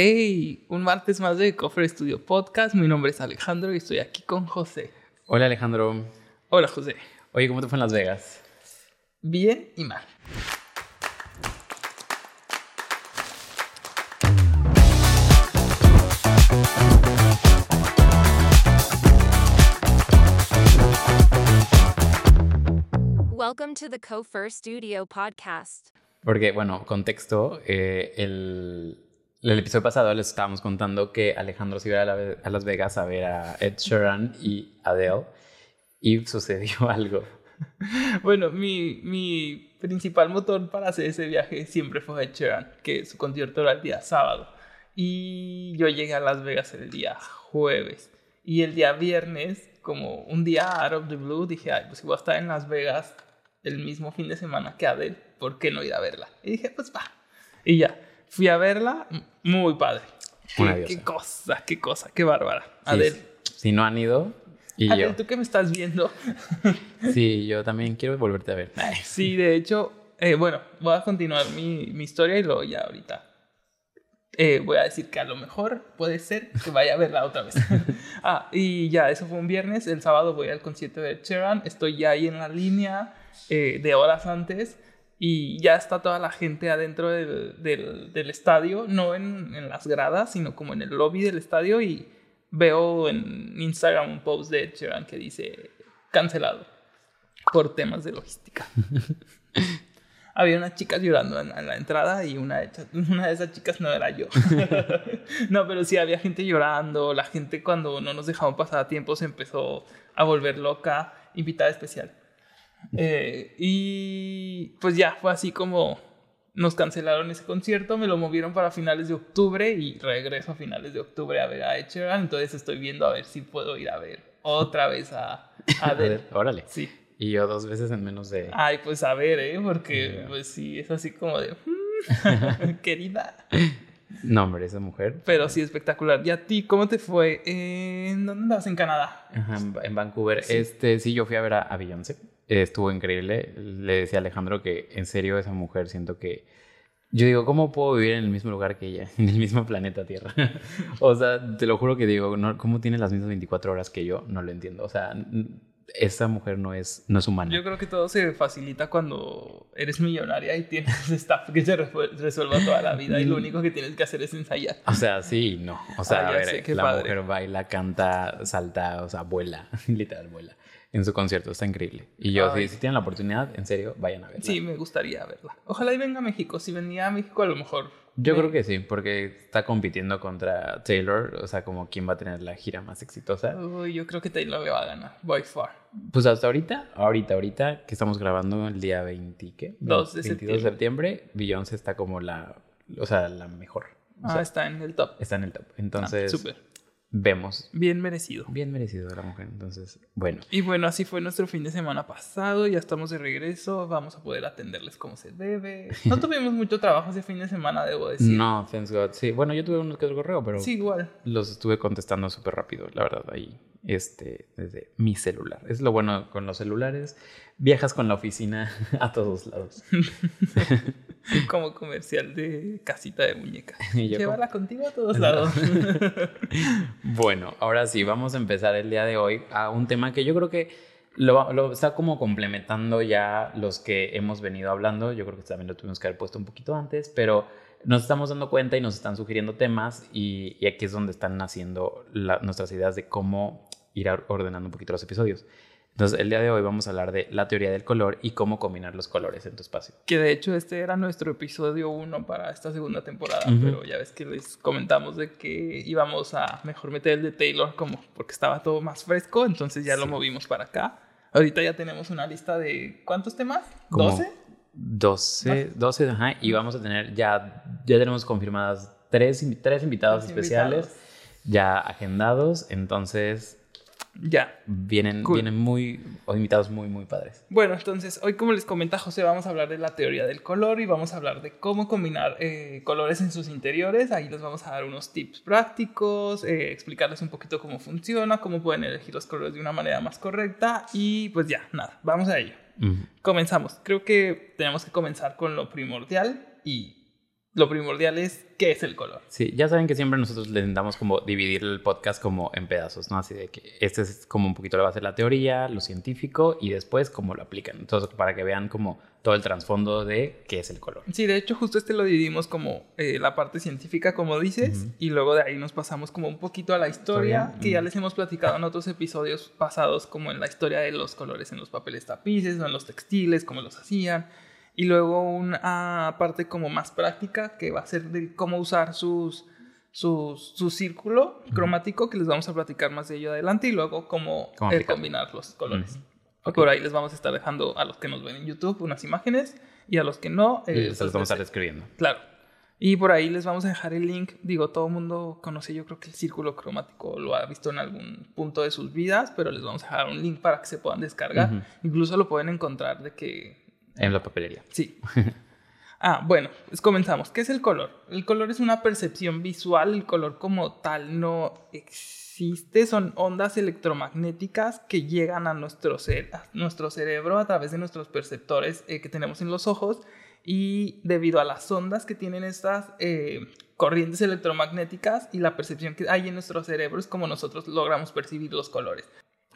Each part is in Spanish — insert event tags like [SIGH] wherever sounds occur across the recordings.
Hey, un martes más de Cofre Studio Podcast. Mi nombre es Alejandro y estoy aquí con José. Hola Alejandro. Hola José. Oye, ¿cómo te fue en Las Vegas? Bien y mal. Welcome to the Co Studio podcast. Porque, bueno, contexto, eh, el, el episodio pasado les estábamos contando que Alejandro se iba a, Las Vegas a ver a Ed Sheeran y Adele y sucedió [LAUGHS] algo. Bueno, mi, principal motor para hacer ese viaje siempre fue Ed Sheeran, que su concierto era el día sábado. Y yo llegué a Las Vegas el día jueves. Y el día viernes, como un día out of the blue, dije, ay, pues voy a estar en Las Vegas el mismo fin de semana que Adele, ¿por qué no ir a verla? Y dije, pues va. Y ya Fui a verla, muy padre. Qué, cosa, qué cosa, qué bárbara. Adel. si no han ido. Y Adel, ¿tú qué me estás viendo? [LAUGHS] sí, yo también quiero volverte a ver. Sí, de hecho, eh, bueno, voy a continuar mi, mi, historia y luego ya ahorita eh, voy a decir que a lo mejor puede ser que vaya a verla otra vez. [LAUGHS] ah, y ya, eso fue un viernes. El sábado voy al concierto de Cheran. Estoy ya ahí en la línea eh, de horas antes y ya está toda la gente adentro del, del, estadio, no en, en, las gradas, sino como en el lobby del estadio y veo en Instagram un post de Ed que dice cancelado por temas de logística. [LAUGHS] Había unas chicas llorando en, la entrada y una de, una de esas chicas no era yo. [LAUGHS] no, pero sí había gente llorando, la gente cuando no nos dejaban pasar a tiempo se empezó a volver loca, invitada especial. Eh, y pues ya fue así como nos cancelaron ese concierto, me lo movieron para finales de octubre y regreso a finales de octubre a ver a Echeran. Entonces estoy viendo a ver si puedo ir a ver otra vez a, [LAUGHS] a ver. Órale. Sí. Y yo dos veces en menos de. Ay, pues a ver, ¿eh? Porque, pues sí, es así como de. Mm, [LAUGHS] querida. No, hombre, esa mujer. Pero sí, espectacular. ¿Y a ti cómo te fue? ¿En dónde andabas? ¿En Canadá? Ajá, en Vancouver. Este, sí, yo fui a ver a, a Beyoncé estuvo increíble. Le decía a Alejandro que en serio esa mujer siento que... Yo digo, ¿cómo puedo vivir en el mismo lugar que ella? [LAUGHS] En el mismo planeta Tierra. [LAUGHS] o sea, te lo juro que digo, ¿cómo tiene las mismas 24 horas que yo? No lo entiendo. O sea, esa mujer no es, no es humana. Yo creo que todo se facilita cuando eres millonaria y tienes [LAUGHS] staff que se resuelva toda la vida y lo único que tienes que hacer es ensayar. O sea, sí, no. O sea, a ver, la mujer baila, canta, salta, o sea, vuela, literal vuela en su concierto. Está increíble. Y yo, si, tienen la oportunidad, en serio, vayan a verla. Sí, me gustaría verla. Ojalá y venga a México. Si venía a México, a lo mejor. Yo creo que sí, porque está compitiendo contra Taylor, o sea, como quién va a tener la gira más exitosa. Uy, yo creo que Taylor le va a ganar, by far. Pues hasta ahorita, ahorita, ahorita, que estamos grabando el día 20, ¿qué? 2 de 22 septiembre. de septiembre, Beyoncé está como la, o sea, la mejor. ah, está en el top. Está en el top. Entonces, ah, súper vemos. Bien merecido. Bien merecido la mujer. Entonces, bueno. Y bueno, así fue nuestro fin de semana pasado. Ya estamos de regreso. Vamos a poder atenderles como se debe. No [LAUGHS] tuvimos mucho trabajo ese fin de semana, debo decir. No, thanks God. Sí, bueno, yo tuve unos que correo, pero. Sí, igual. Los estuve contestando súper rápido, la verdad, ahí. Este, desde mi celular. Es lo bueno con los celulares. Viajas con la oficina [LAUGHS] a todos lados. [LAUGHS] [LAUGHS] Como comercial de casita de muñeca. [LAUGHS] Llévala contigo a todos lados. [LAUGHS] bueno, ahora sí, vamos a empezar el día de hoy a un tema que yo creo que lo, está como complementando ya los que hemos venido hablando. Yo creo que también lo tuvimos que haber puesto un poquito antes, pero nos estamos dando cuenta y nos están sugiriendo temas y, aquí es donde están naciendo nuestras ideas de cómo ir ordenando un poquito los episodios. Entonces, el día de hoy vamos a hablar de la teoría del color y cómo combinar los colores en tu espacio. Que de hecho este era nuestro episodio 1 para esta segunda temporada, pero ya ves que les comentamos de que íbamos a mejor meter el de Taylor como porque estaba todo más fresco, entonces ya lo movimos para acá. Ahorita ya tenemos una lista de ¿cuántos temas? ¿12? 12, 12, ajá, y vamos a tener ya ya tenemos confirmadas tres, tres invitados especiales ya agendados, entonces ya. Vienen, vienen muy, invitados muy, muy padres. Bueno, entonces, hoy como les comenta José, vamos a hablar de la teoría del color y vamos a hablar de cómo combinar eh, colores en sus interiores. Ahí les vamos a dar unos tips prácticos, eh, explicarles un poquito cómo funciona, cómo pueden elegir los colores de una manera más correcta y pues ya, nada, vamos a ello. Comenzamos. Creo que tenemos que comenzar con lo primordial y lo primordial es qué es el color. Sí, ya saben que siempre nosotros le intentamos como dividir el podcast como en pedazos, ¿no? Así de que este es como un poquito la base de la teoría, lo científico y después cómo lo aplican. Entonces, para que vean como todo el trasfondo de qué es el color. Sí, de hecho justo este lo dividimos como eh, la parte científica, como dices, y luego de ahí nos pasamos como un poquito a la historia, Historia, que ya ujú. les hemos platicado en otros episodios pasados, como en la historia de los colores en los papeles tapices o en los textiles, cómo los hacían. Y luego una parte como más práctica, que va a ser de cómo usar sus, sus, su círculo cromático, que les vamos a platicar más de ello adelante, y luego cómo, Cómo eh, combinar los colores. Ujú. Ok, Por ahí les vamos a estar dejando a los que nos ven en YouTube unas imágenes y a los que no, eh, Y se los vamos a estar escribiendo. Claro. Y por ahí les vamos a dejar el link. Digo, todo el mundo conoce, yo creo que el círculo cromático lo ha visto en algún punto de sus vidas, pero les vamos a dejar un link para que se puedan descargar. Ujú. Incluso lo pueden encontrar de que En la papelería. Sí. [LAUGHS] Ah, bueno, pues comenzamos. ¿Qué es el color? El color es una percepción visual, el color como tal no existe, son ondas electromagnéticas que llegan a nuestro, cerebro a través de nuestros perceptores eh, que tenemos en los ojos y debido a las ondas que tienen estas eh, corrientes electromagnéticas y la percepción que hay en nuestro cerebro es como nosotros logramos percibir los colores.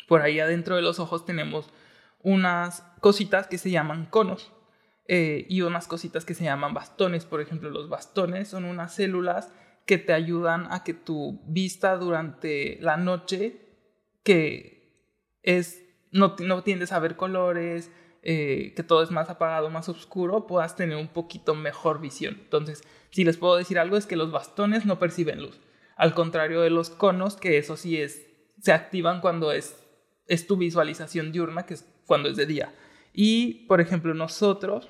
Por ahí adentro de los ojos tenemos unas cositas que se llaman conos eh, y unas cositas que se llaman bastones. Por ejemplo, los bastones son unas células que te ayudan a que tu vista durante la noche, que es no, no tiendes a ver colores, eh, que todo es más apagado, más oscuro, puedas tener un poquito mejor visión. Entonces, si les puedo decir algo es que los bastones no perciben luz. Al contrario de los conos, que eso sí es, se activan cuando es, es tu visualización diurna, que es cuando es de día. Y, por ejemplo, nosotros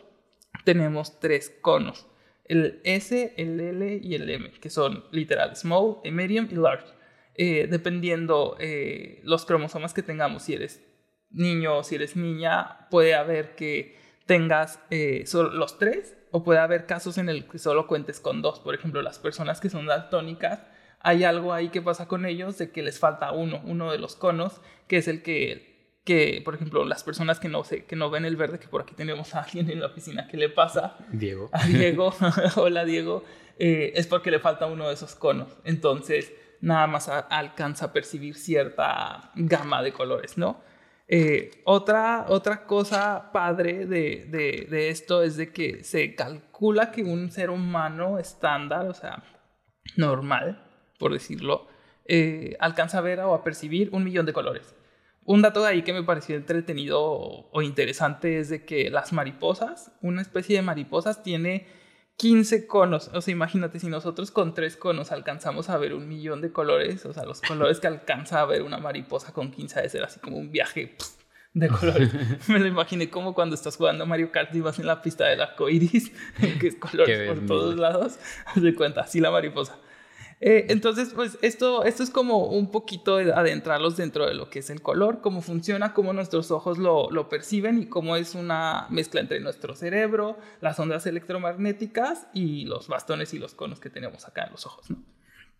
tenemos tres conos. El S, el L y el M, que son literal small, medium y large. Eh, dependiendo eh, los cromosomas que tengamos, si eres niño o si eres niña, puede haber que tengas eh, los tres o puede haber casos en el que solo cuentes con dos. Por ejemplo, las personas que son daltónicas, hay algo ahí que pasa con ellos de que les falta uno, uno de los conos, que es el que, que por ejemplo, las personas que no, sé, que no ven el verde, que por aquí tenemos a alguien en la oficina que le pasa, Diego. a Diego, [LAUGHS] hola Diego, eh, es porque le falta uno de esos conos. Entonces, nada más a- alcanza a percibir cierta gama de colores, ¿no? Eh, otra, otra cosa padre de, de- de esto es de que se calcula que un ser humano estándar, o sea, normal, por decirlo, eh, alcanza a ver o a percibir un millón de colores. Un dato de ahí que me pareció entretenido o, o interesante es de que las mariposas, una especie de mariposas, tiene 15 conos. O sea, imagínate, si nosotros con tres conos alcanzamos a ver un millón de colores, o sea, los colores que alcanza a ver una mariposa con 15 ha de ser así como un viaje de colores. [LAUGHS] Me lo imaginé como cuando estás jugando Mario Kart y vas en la pista del arco iris, [LAUGHS] que es colores por todos lados. Haz de cuenta, así la mariposa. Eh, entonces, pues esto, es como un poquito de adentrarlos dentro de lo que es el color, cómo funciona, cómo nuestros ojos lo, perciben y cómo es una mezcla entre nuestro cerebro, las ondas electromagnéticas y los bastones y los conos que tenemos acá en los ojos. ¿no?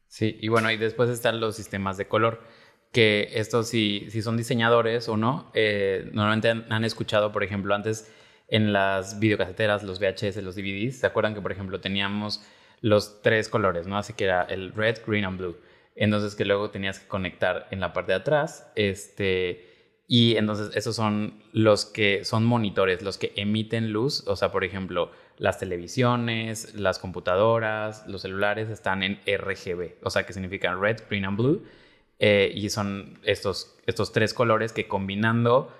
Sí, y bueno, y después están los sistemas de color, que estos si, si son diseñadores o no, eh, normalmente han, han escuchado, por ejemplo, antes en las videocaseteras, los VHS, los DVDs, ¿se acuerdan que, por ejemplo, teníamos los tres colores, ¿no? Así que era el red, green and blue. Entonces que luego tenías que conectar en la parte de atrás, este, y entonces esos son los que son monitores, los que emiten luz, o sea, por ejemplo, las televisiones, las computadoras, los celulares están en RGB, o sea, que significan red, green and blue, eh, y son estos, estos tres colores que combinando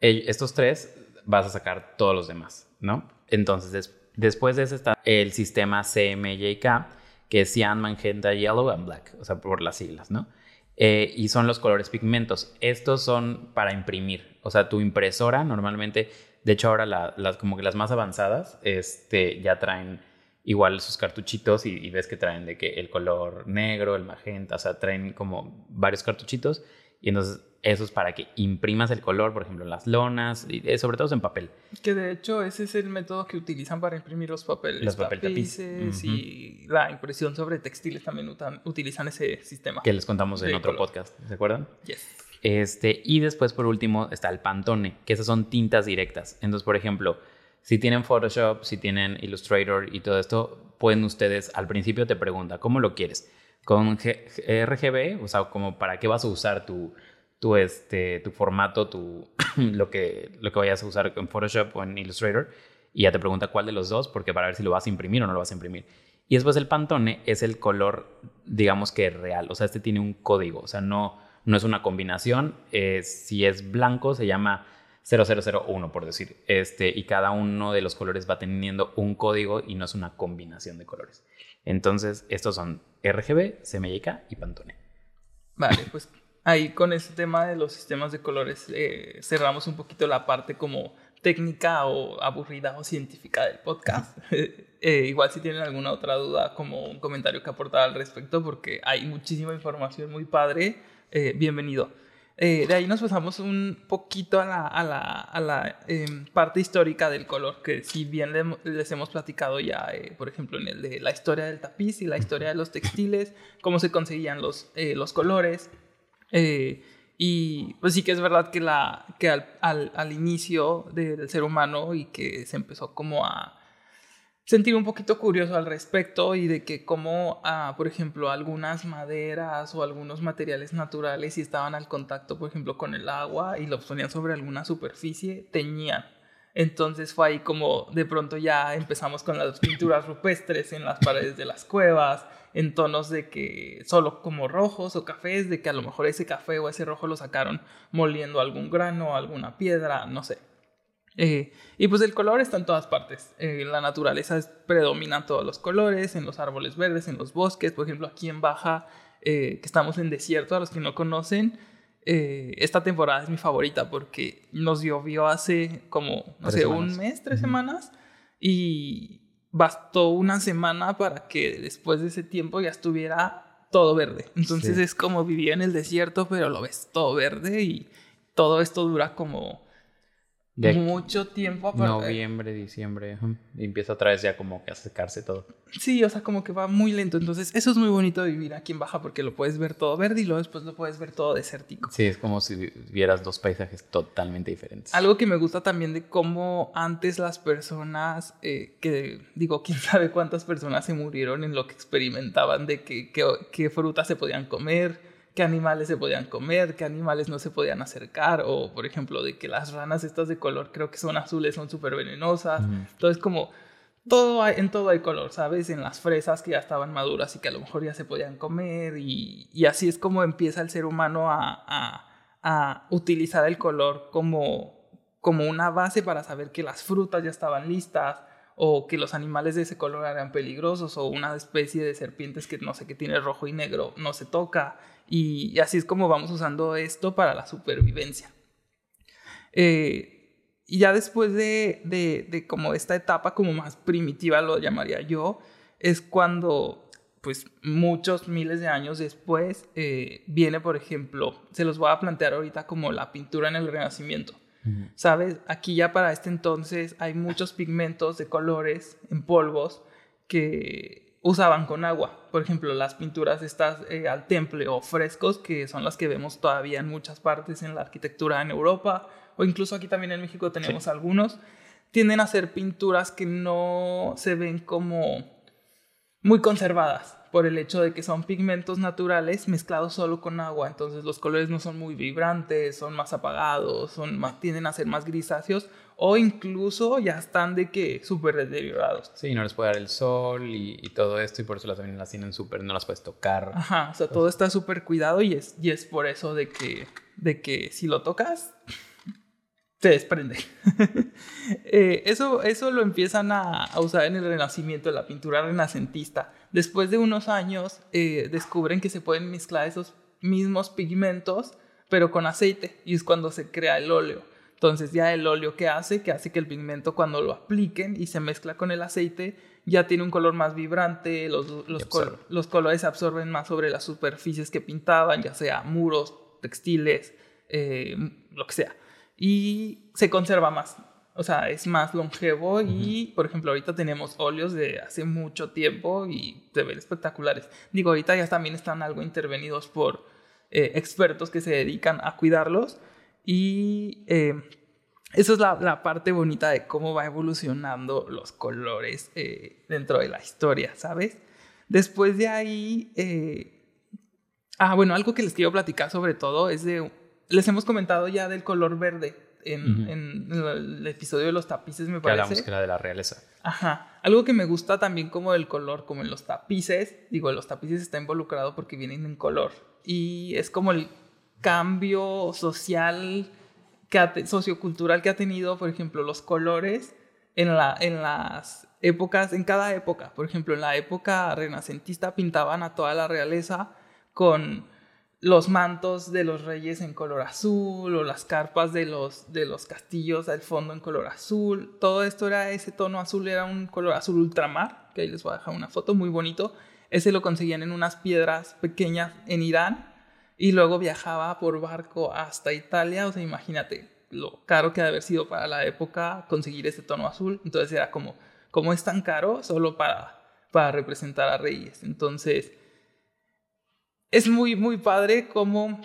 el- estos tres vas a sacar todos los demás, ¿no? Entonces, des- después de ese está el sistema CMYK, que es Cyan, Magenta, Yellow and Black, o sea, por las siglas, ¿no? Eh, y son los colores pigmentos. Estos son para imprimir. O sea, tu impresora normalmente, de hecho ahora la- las como que las más avanzadas, este, ya traen igual sus cartuchitos y, y ves que traen de que el color negro, el magenta, o sea, traen como varios cartuchitos y entonces eso es para que imprimas el color, por ejemplo, en las lonas, y eh, sobre todo en papel. Que de hecho ese es el método que utilizan para imprimir los papeles Los papel tapiz. tapices Ujú. y la impresión sobre textiles también utilizan ese sistema. que les contamos en otro color. podcast, ¿se acuerdan? Yes. Este, y después, por último, está el Pantone, que esas son tintas directas. Entonces, por ejemplo, Si tienen Photoshop, si tienen Illustrator y todo esto, pueden ustedes, al principio te pregunta, ¿cómo lo quieres? Con G- RGB, o sea, como para qué vas a usar tu, tu, este, tu formato, tu, [CLEARS THROAT] lo, que, lo que vayas a usar en Photoshop o en Illustrator, y ya te pregunta cuál de los dos, porque para ver si lo vas a imprimir o no lo vas a imprimir. Y después el Pantone es el color, digamos que real, o sea, este tiene un código, o sea, no, no es una combinación, si es blanco se llama 0001, por decir, este, y cada uno de los colores va teniendo un código y no es una combinación de colores. Entonces, estos son RGB, CMYK y Pantone. Vale, pues ahí con este tema de los sistemas de colores eh, cerramos un poquito la parte como técnica o aburrida o científica del podcast. [LAUGHS] Eh, igual si tienen alguna otra duda como un comentario que aportar al respecto porque hay muchísima información muy padre, eh, bienvenido. Eh, de ahí nos pasamos un poquito a la, a la, a la em, parte histórica del color, que si bien le- les hemos platicado ya, eh, por ejemplo, en el de la historia del tapiz y la historia de los textiles, cómo se conseguían los, eh, los colores. eh, y pues sí que es verdad que, la, que al, al, al inicio del ser humano y que se empezó como a sentir un poquito curioso al respecto y de que como, ah, por ejemplo, algunas maderas o algunos materiales naturales si estaban al contacto, por ejemplo, con el agua y los ponían sobre alguna superficie, teñían. Entonces fue ahí como de pronto ya empezamos con las pinturas rupestres en las paredes de las cuevas, en tonos de que solo como rojos o cafés, de que a lo mejor ese café o ese rojo lo sacaron moliendo algún grano, alguna piedra, no sé. Eh, y pues el color está en todas partes. Eh, la naturaleza es- predomina todos los colores, en los árboles verdes, en los bosques. Por ejemplo, aquí en Baja, eh, que estamos en desierto, a los que no conocen, eh, esta temporada es mi favorita porque nos llovió hace como, no Tres sé, un mes, tres semanas. Y bastó una semana para que después de ese tiempo ya estuviera todo verde. Entonces Sí. es como vivir en el desierto, pero lo ves todo verde y todo esto dura como De mucho tiempo aparte. noviembre, diciembre, y empieza otra vez ya como que a secarse todo. Sí, o sea, como que va muy lento. Entonces, eso es muy bonito de vivir aquí en Baja porque lo puedes ver todo verde y luego después lo puedes ver todo desértico. Sí, es como si vieras dos paisajes totalmente diferentes. Algo que me gusta también de cómo antes las personas, eh, que digo, quién sabe cuántas personas se murieron en lo que experimentaban de que, que- qué frutas se podían comer, qué animales se podían comer, qué animales no se podían acercar, o por ejemplo, de que las ranas estas de color creo que son azules, son súper venenosas. Entonces, como todo hay- en todo hay color, ¿sabes? En las fresas que ya estaban maduras y que a lo mejor ya se podían comer y, y así es como empieza el ser humano a, a- a utilizar el color como, como una base para saber que las frutas ya estaban listas o que los animales de ese color eran peligrosos o una especie de serpientes que no sé qué tiene rojo y negro no se toca y, así es como vamos usando esto para la supervivencia. Eh, y ya después de, de, de como esta etapa como más primitiva, lo llamaría yo, es cuando, pues muchos miles de años después, eh, viene, por ejemplo, se los voy a plantear ahorita como la pintura en el Renacimiento. ¿Sabes? Aquí ya para este entonces hay muchos pigmentos de colores en polvos que usaban con agua. Por ejemplo, las pinturas estas eh, al temple o frescos, que son las que vemos todavía en muchas partes en la arquitectura en Europa, o incluso aquí también en México tenemos algunos, tienden a ser pinturas que no se ven como muy conservadas por el hecho de que son pigmentos naturales mezclados solo con agua, entonces los colores no son muy vibrantes, son más apagados, son más, tienden a ser más grisáceos o incluso ya están de que súper deteriorados. Sí, no les puede dar el sol y, y todo esto, y por eso las las tienen súper, no las puedes tocar. Ajá, o sea, todo está súper cuidado y es, y es por eso de que, de que si lo tocas, se desprende. [LAUGHS] Eh, eso, eso lo empiezan a, a usar en el Renacimiento, en la pintura renacentista. Después de unos años, eh, descubren que se pueden mezclar esos mismos pigmentos, pero con aceite, y es cuando se crea el óleo. Entonces ya el óleo que hace, que hace que el pigmento cuando lo apliquen y se mezcla con el aceite, ya tiene un color más vibrante, los, col- los colores se absorben más sobre las superficies que pintaban, ya sea muros, textiles, eh, lo que sea. Y se conserva más. O sea, es más longevo y, por ejemplo, ahorita tenemos óleos de hace mucho tiempo y se ven espectaculares. Digo, ahorita ya también están algo intervenidos por eh, expertos que se dedican a cuidarlos y eh, esa es la, la parte bonita de cómo va evolucionando los colores eh, dentro de la historia, ¿sabes? Después de ahí, eh, ah, bueno, algo que les quiero platicar sobre todo es de, les hemos comentado ya del color verde en, en el episodio de los tapices, me Que hablamos parece. que era de la realeza. Ajá. Algo que me gusta también como del color, como en los tapices, digo, los tapices está involucrado porque vienen en color. Y es como el cambio social, que ha sociocultural que ha tenido, por ejemplo, los colores en, la, en las épocas, en cada época. Por ejemplo, en la época renacentista pintaban a toda la realeza con los mantos de los reyes en color azul o las carpas de los, de los castillos al fondo en color azul. Todo esto era ese tono azul, era un color azul ultramar, que ahí les voy a dejar una foto muy bonito. Ese lo conseguían en unas piedras pequeñas en Irán y luego viajaba por barco hasta Italia. O sea, imagínate lo caro que ha de haber sido para la época conseguir ese tono azul. Entonces era como, como es tan caro solo para, para representar a reyes. Entonces es muy, muy padre cómo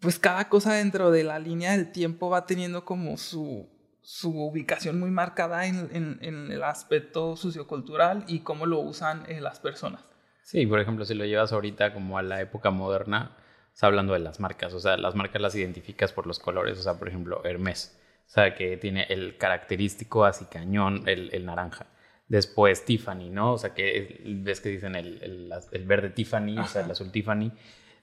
pues cada cosa dentro de la línea del tiempo va teniendo como su, su ubicación muy marcada en, en- el aspecto sociocultural y cómo lo usan eh, las personas. Sí, por ejemplo, si lo llevas ahorita como a la época moderna, está hablando de las marcas, o sea, las marcas las identificas por los colores, o sea, por ejemplo, Hermes, o sea, que tiene el característico así cañón, el, el naranja. Después Tiffany, ¿no? O sea, que es- ves que dicen el, el- el verde Tiffany, o sea, el Ajá. azul Tiffany.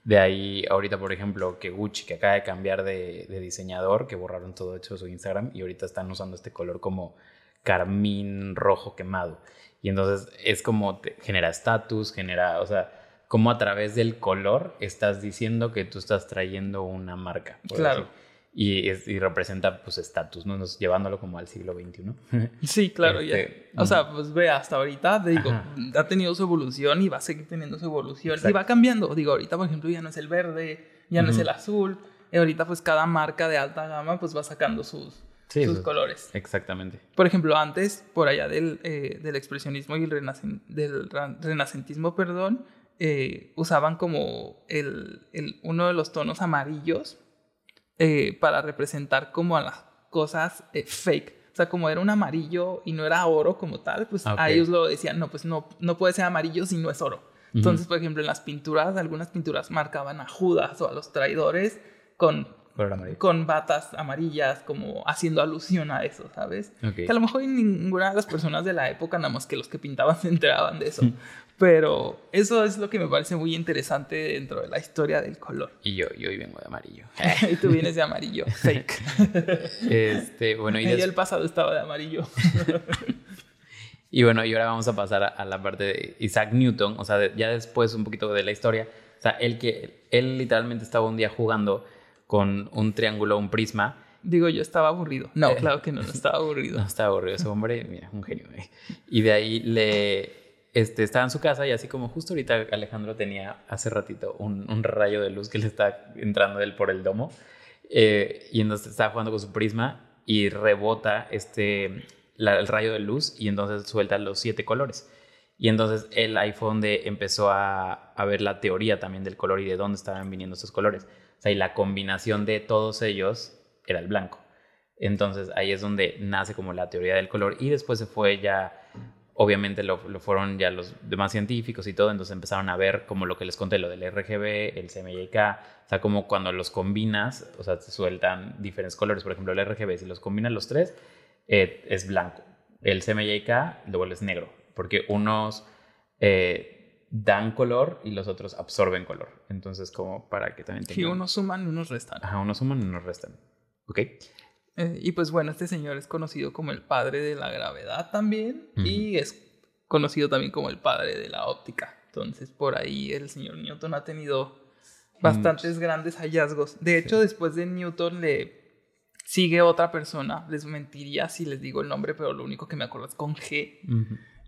De ahí, ahorita, por ejemplo, que Gucci, que acaba de cambiar de, de diseñador, que borraron todo hecho su Instagram y ahorita están usando este color como carmín rojo quemado. Y entonces es como te genera estatus, genera, o sea, como a través del color estás diciendo que tú estás trayendo una marca. Claro. decir. Y, es- y representa pues estatus, ¿no? Nos- llevándolo como al siglo XXI. [LAUGHS] Sí, claro, ya. Este, O sea, pues ve, hasta ahorita, digo, Ajá. ha tenido su evolución y va a seguir teniendo su evolución. Y Exacto. va cambiando. Digo, ahorita, por ejemplo, ya no es el verde, ya no es el azul. Y ahorita, pues cada marca de alta gama, pues va sacando sus, Sí, sus colores. Exactamente. Por ejemplo, antes, por allá del, eh, del expresionismo y el renacen- del renacentismo, perdón, eh, usaban como el, el- uno de los tonos amarillos eh, para representar como a las cosas eh, fake. O sea, como era un amarillo y no era oro como tal, pues Ah, ok. a ellos lo decían, no, pues no, no puede ser amarillo si no es oro. Entonces, por ejemplo, en las pinturas, algunas pinturas marcaban a Judas o a los traidores con, con batas amarillas, como haciendo alusión a eso, ¿sabes? Que a lo mejor ninguna de las personas de la época, nada más que los que pintaban, se enteraban de eso. [LAUGHS] Pero eso es lo que me parece muy interesante dentro de la historia del color. Y yo, yo hoy vengo de amarillo. [LAUGHS] y tú vienes de amarillo, [LAUGHS] fake. Este, bueno, y, el pasado estaba de amarillo. [LAUGHS] y bueno, y ahora vamos a pasar a, a la parte de Isaac Newton, o sea, de- ya después un poquito de la historia. O sea, él que él literalmente estaba un día jugando con un triángulo, un prisma. Digo, yo estaba aburrido. No, Eh. claro que no, no estaba aburrido. No, estaba aburrido ese hombre, mira, un genio. eh. Y de ahí le, este, estaba en su casa y así como justo ahorita Alejandro tenía hace ratito un, un rayo de luz que le está entrando él por el domo. eh, y entonces estaba jugando con su prisma y rebota este, el rayo de luz y entonces suelta los siete colores. Y entonces el iPhone de empezó a, a ver la teoría también del color y de dónde estaban viniendo estos colores. O sea, y la combinación de todos ellos era el blanco. Entonces ahí es donde nace como la teoría del color y después se fue ya, obviamente lo, lo fueron ya los demás científicos y todo, entonces empezaron a ver como lo que les conté, lo del RGB, el CMYK, o sea, como cuando los combinas, o sea, se sueltan diferentes colores, por ejemplo, el RGB, si los combinas los tres, eh, es blanco, el CMYK lo vuelves negro, porque unos eh, dan color y los otros absorben color, entonces como para que también Que tengan... unos suman y unos restan. Ajá, unos suman y unos restan. ¿Ok? Eh, y pues bueno, este señor es conocido como el padre de la gravedad también y es conocido también como el padre de la óptica. Entonces por ahí el señor Newton ha tenido bastantes grandes hallazgos. De hecho, después de Newton le sigue otra persona. Les mentiría si les digo el nombre, pero lo único que me acuerdo es con G.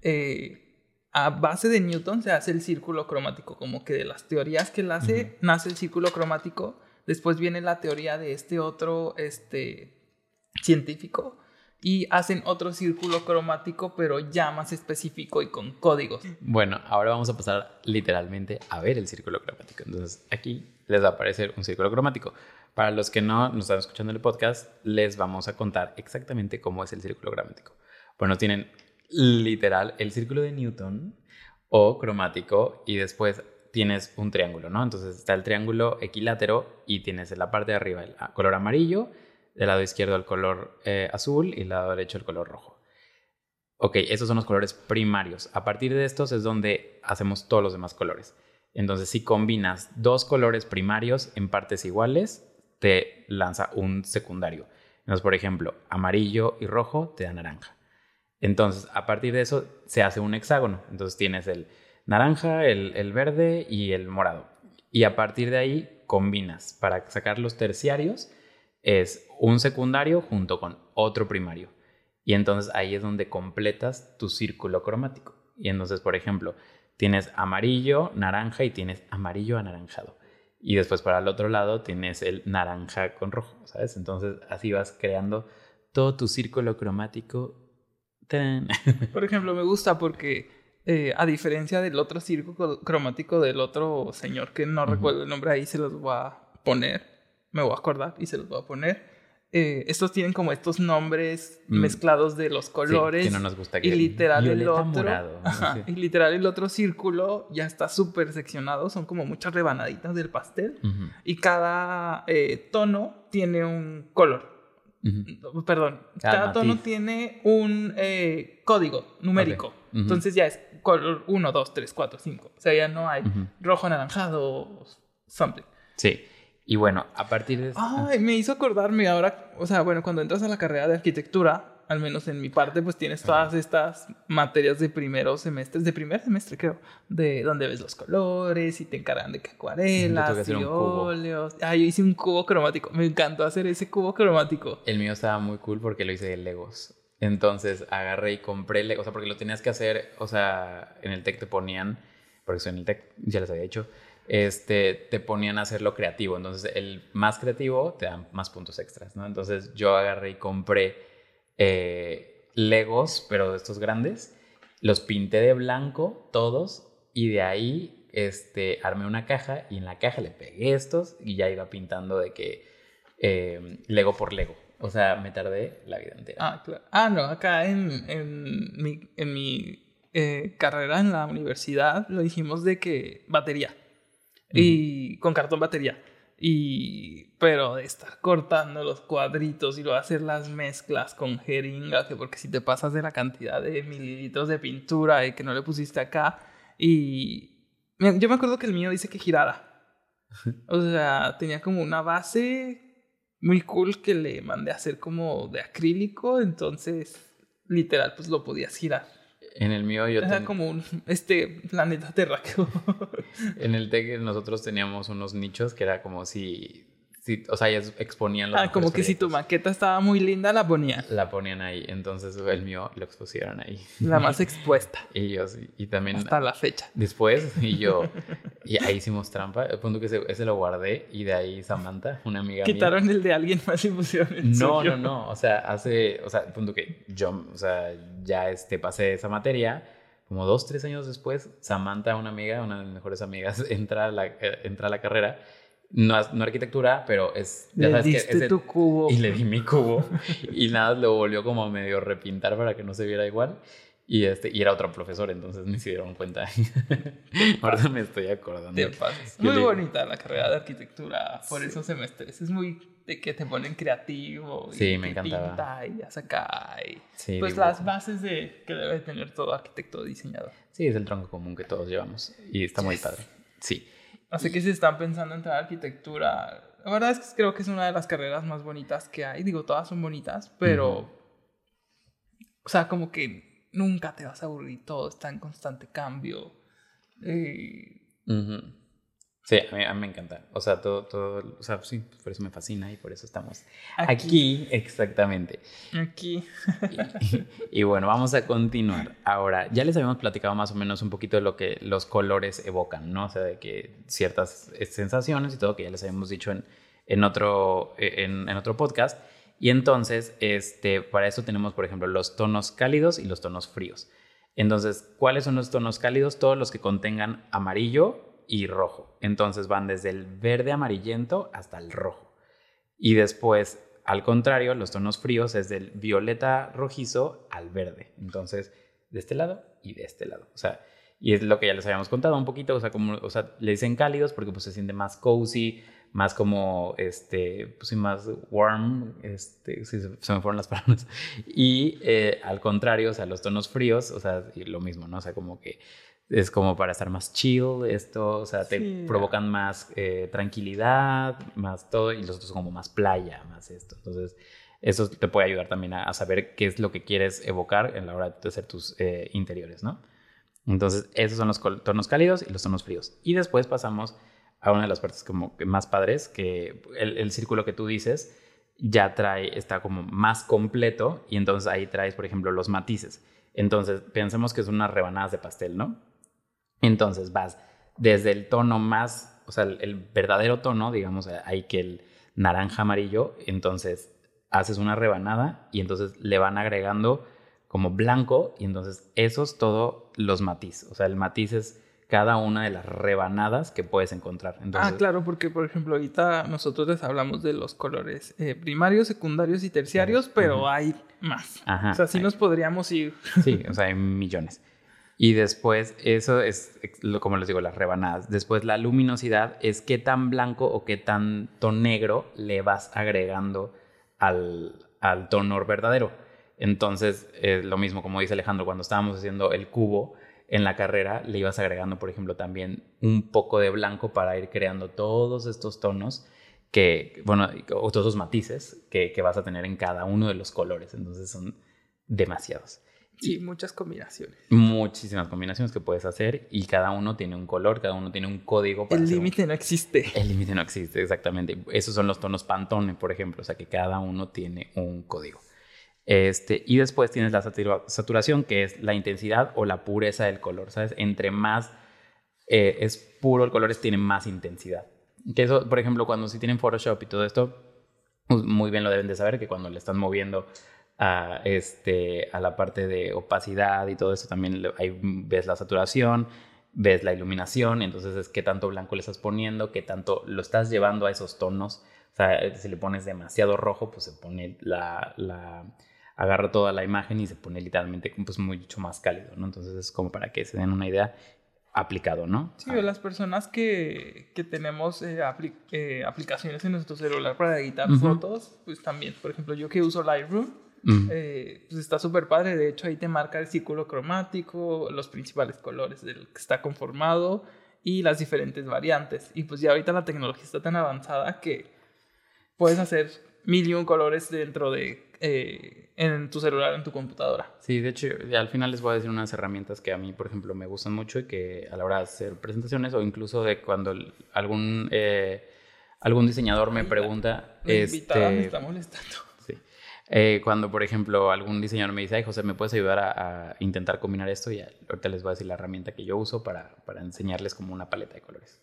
Eh, a base de Newton se hace el círculo cromático, como que de las teorías que él hace, nace el círculo cromático. Después viene la teoría de este otro este, científico y hacen otro círculo cromático, pero ya más específico y con códigos. Bueno, ahora vamos a pasar literalmente a ver el círculo cromático. Entonces, aquí les va a aparecer un círculo cromático. Para los que no nos están escuchando el podcast, les vamos a contar exactamente cómo es el círculo gramático. Bueno, tienen literal el círculo de Newton o cromático y después tienes un triángulo, ¿no? Entonces está el triángulo equilátero y tienes en la parte de arriba el color amarillo, del lado izquierdo el color eh, azul y del lado derecho el color rojo. Ok, esos son los colores primarios. A partir de estos es donde hacemos todos los demás colores. Entonces, si combinas dos colores primarios en partes iguales, te lanza un secundario. Entonces, por ejemplo, amarillo y rojo te da naranja. Entonces, a partir de eso se hace un hexágono. Entonces tienes el naranja, el, verde y el morado. Y a partir de ahí combinas. Para sacar los terciarios es un secundario junto con otro primario. Y entonces ahí es donde completas tu círculo cromático. Y entonces, por ejemplo, tienes amarillo, naranja y tienes amarillo anaranjado. Y después para el otro lado tienes el naranja con rojo, ¿sabes? Entonces así vas creando todo tu círculo cromático. [LAUGHS] Por ejemplo, me gusta porque eh, a diferencia del otro círculo cromático del otro señor, que no recuerdo el nombre, ahí se los voy a poner, me voy a acordar y se los voy a poner. Eh, estos tienen como estos nombres mm. mezclados de los colores. que no nos gusta y literal el otro. Y literal el otro círculo ya está súper seccionado. Son como muchas rebanaditas del pastel. Y cada eh, tono tiene un color. Perdón, cada, tono tiene un eh, código numérico. Entonces ya es color 1, 2, 3, 4, 5. O sea, ya no hay rojo, anaranjado, something. Sí. Y bueno, a partir de... Ay, me hizo acordarme ahora, o sea, bueno, cuando entras a la carrera de arquitectura, al menos en mi parte, pues tienes todas estas materias de primeros semestres, de primer semestre creo, de donde ves los colores y te encargan de que acuarelas y óleos. Ah, yo hice un cubo cromático, me encantó hacer ese cubo cromático. El mío estaba muy cool porque lo hice de Legos. Entonces agarré y compré Legos, o sea, porque lo tenías que hacer, o sea, en el TEC te ponían, porque en el TEC ya les había dicho, este, te ponían a hacerlo creativo. Entonces, el más creativo te dan más puntos extras, ¿no? Entonces, yo agarré y compré eh, Legos, pero de estos grandes. Los pinté de blanco, todos, y de ahí este, armé una caja y en la caja le pegué estos y ya iba pintando de que eh, Lego por Lego. O sea, me tardé la vida entera. Ah, claro. Ah, no, acá en, mi eh, carrera en la universidad lo dijimos de que batería y con cartón batería. Y, pero de estar cortando los cuadritos y luego hacer las mezclas con jeringa, que porque si te pasas de la cantidad de mililitros de pintura y que no le pusiste acá. Y yo me acuerdo que el mío dice que girara. [LAUGHS] O sea, tenía como una base muy cool que le mandé a hacer como de acrílico, entonces literal pues lo podías girar. En el mío yo... Era como un este planeta terráqueo. [LAUGHS] en el TEC nosotros teníamos unos nichos que era como si O sea, ellos exponían los Ah, como que si tu maqueta estaba muy linda, la ponían. La ponían ahí, entonces el mío lo expusieron ahí. La más [LAUGHS] expuesta. y yo, y también... Hasta la fecha. Después, y yo, [LAUGHS] y ahí hicimos trampa, el punto que ese, lo guardé, y de ahí Samantha, una amiga Quitaron el de alguien más y pusieron el No, no, no, o sea, hace, o sea, el punto que yo, o sea, ya este, pasé esa materia, como dos, tres años después, Samantha, una amiga, una de mis mejores amigas, [LAUGHS] entra a la, eh, entra a la carrera no, no arquitectura, pero es... Ya le diste tu cubo. Y le di mi cubo. [LAUGHS] y nada, lo volvió como medio repintar para que no se viera igual. Y, este, y era otro profesor, entonces ni se dieron cuenta. [LAUGHS] Ahora me estoy acordando. Muy bonita la carrera de arquitectura por esos semestres. Es muy de que te ponen creativo. Sí, me encantaba. Pinta y ya saca. Y, pues las bases de que debe tener todo arquitecto diseñador. Sí, es el tronco común que todos llevamos. Y está muy padre. Sí. Así que si están pensando en entrar a arquitectura, la verdad es que creo que es una de las carreras más bonitas que hay. Digo, todas son bonitas, pero... O sea, como que nunca te vas a aburrir, todo está en constante cambio. Eh, Sí, a mí, me encanta. O sea, todo, todo, o sea, sí, por eso me fascina y por eso estamos aquí, exactamente. Aquí. y, bueno, vamos a continuar. Ahora, ya les habíamos platicado más o menos un poquito de lo que los colores evocan, ¿no? O sea, de que ciertas sensaciones y todo que ya les habíamos dicho en, en, otro, en, en otro podcast. Y entonces, este, para eso tenemos, por ejemplo, los tonos cálidos y los tonos fríos. Entonces, ¿cuáles son los tonos cálidos? Todos los que contengan amarillo, y rojo. Entonces van desde el verde amarillento hasta el rojo. Y después, al contrario, los tonos fríos es del violeta rojizo al verde. Entonces, de este lado y de este lado. O sea, y es lo que ya les habíamos contado un poquito, o sea, como, o sea, le dicen cálidos porque pues se siente más cozy, más como, este, pues sí, más warm, este, sí, se me fueron las [LAUGHS] palabras. Y eh, al contrario, o sea, los tonos fríos, o sea, lo mismo, ¿no? O sea, como que es como para estar más chill, esto, o sea, te Sí. provocan más eh, tranquilidad, más todo, y los otros como más playa, más esto. Entonces, eso te puede ayudar también a, a saber qué es lo que quieres evocar en la hora de hacer tus eh, interiores, ¿no? Entonces, esos son los tonos cálidos y los tonos fríos. Y después pasamos a una de las partes como que más padres, que el, el círculo que tú dices ya trae, está como más completo y entonces ahí traes, por ejemplo, los matices. Entonces, pensemos que son unas rebanadas de pastel, ¿no? Entonces vas desde el tono más, o sea, el, el verdadero tono, digamos, ahí que el naranja amarillo, entonces haces una rebanada y entonces le van agregando como blanco y entonces esos todo los matiz, o sea, el matiz es cada una de las rebanadas que puedes encontrar. Entonces, ah, claro, porque por ejemplo ahorita nosotros les hablamos de los colores eh, primarios, secundarios y terciarios, pero hay más. Ajá, o sea, sí hay- nos podríamos ir. Sí, o sea, hay millones. Y después, eso es como les digo, las rebanadas. Después, la luminosidad es qué tan blanco o qué tanto negro le vas agregando al, al tono verdadero. Entonces, es lo mismo, como dice Alejandro, cuando estábamos haciendo el cubo en la carrera, le ibas agregando, por ejemplo, también un poco de blanco para ir creando todos estos tonos que, bueno, o todos los matices que, que vas a tener en cada uno de los colores. Entonces, son demasiados Sí, muchas combinaciones. muchísimas combinaciones que puedes hacer y cada uno tiene un color, cada uno tiene un código para El un- límite no existe. El límite no existe, exactamente. Esos son los tonos Pantone, por ejemplo, o sea que cada uno tiene un código. Este, y después tienes la satura- saturación, que es la intensidad o la pureza del color, ¿sabes? Entre más eh, es puro el color, tiene más intensidad. Que eso, por ejemplo, cuando si tienen Photoshop y todo esto, pues, muy bien lo deben de saber, que cuando le están moviendo a, este, a la parte de opacidad y todo eso, también ahí ves la saturación, ves la iluminación, entonces es qué tanto blanco le estás poniendo, qué tanto lo estás llevando a esos tonos. O sea, si le pones demasiado rojo, pues se pone la, la agarra toda la imagen y se pone literalmente pues mucho más cálido, ¿no? Entonces es como para que se den una idea aplicado, ¿no? Sí, o las personas que, que tenemos eh, apli- eh, aplicaciones en nuestro celular para editar Ujú. fotos, pues también, por ejemplo, yo que uso Lightroom, Mm. eh, pues está súper padre. De hecho, ahí te marca el círculo cromático, los principales colores del que está conformado y las diferentes variantes. Y pues ya ahorita la tecnología está tan avanzada que puedes hacer mil y un colores dentro de eh, en tu celular, en tu computadora. Sí, de hecho, al final les voy a decir unas herramientas que a mí, por ejemplo, me gustan mucho y que a la hora de hacer presentaciones o incluso de cuando algún, eh, algún diseñador me la- pregunta... La me este, está molestando. Eh, cuando, por ejemplo, algún diseñador me dice, ay, José, ¿me puedes ayudar a, a intentar combinar esto? Y ahorita les voy a decir la herramienta que yo uso para, para enseñarles como una paleta de colores.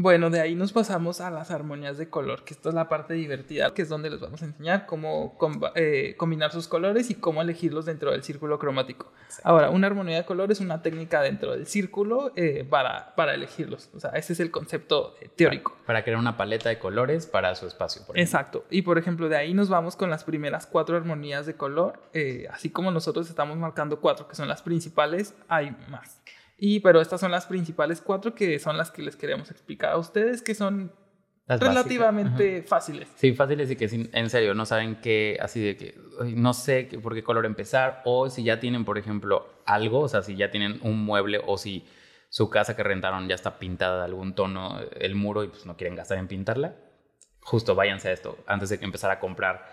Bueno, de ahí nos pasamos a las armonías de color, que esta es la parte divertida, que es donde les vamos a enseñar cómo comba- eh, combinar sus colores y cómo elegirlos dentro del círculo cromático. Ahora, una armonía de color es una técnica dentro del círculo eh, para, para elegirlos. O sea, ese es el concepto eh, teórico. Para crear una paleta de colores para su espacio. Por ejemplo. Exacto. Y por ejemplo, de ahí nos vamos con las primeras cuatro armonías de color. eh, así como nosotros estamos marcando cuatro que son las principales, hay más. Y pero estas son las principales cuatro que son las que les queremos explicar a ustedes, que son Las relativamente fáciles. Sí, fáciles y que sin- en serio no saben qué, así de que "Ay, no sé por qué color empezar, o si ya tienen, por ejemplo, algo, o sea, si ya tienen un mueble o si su casa que rentaron ya está pintada de algún tono, el muro, y pues no quieren gastar en pintarla, justo váyanse a esto antes de empezar a comprar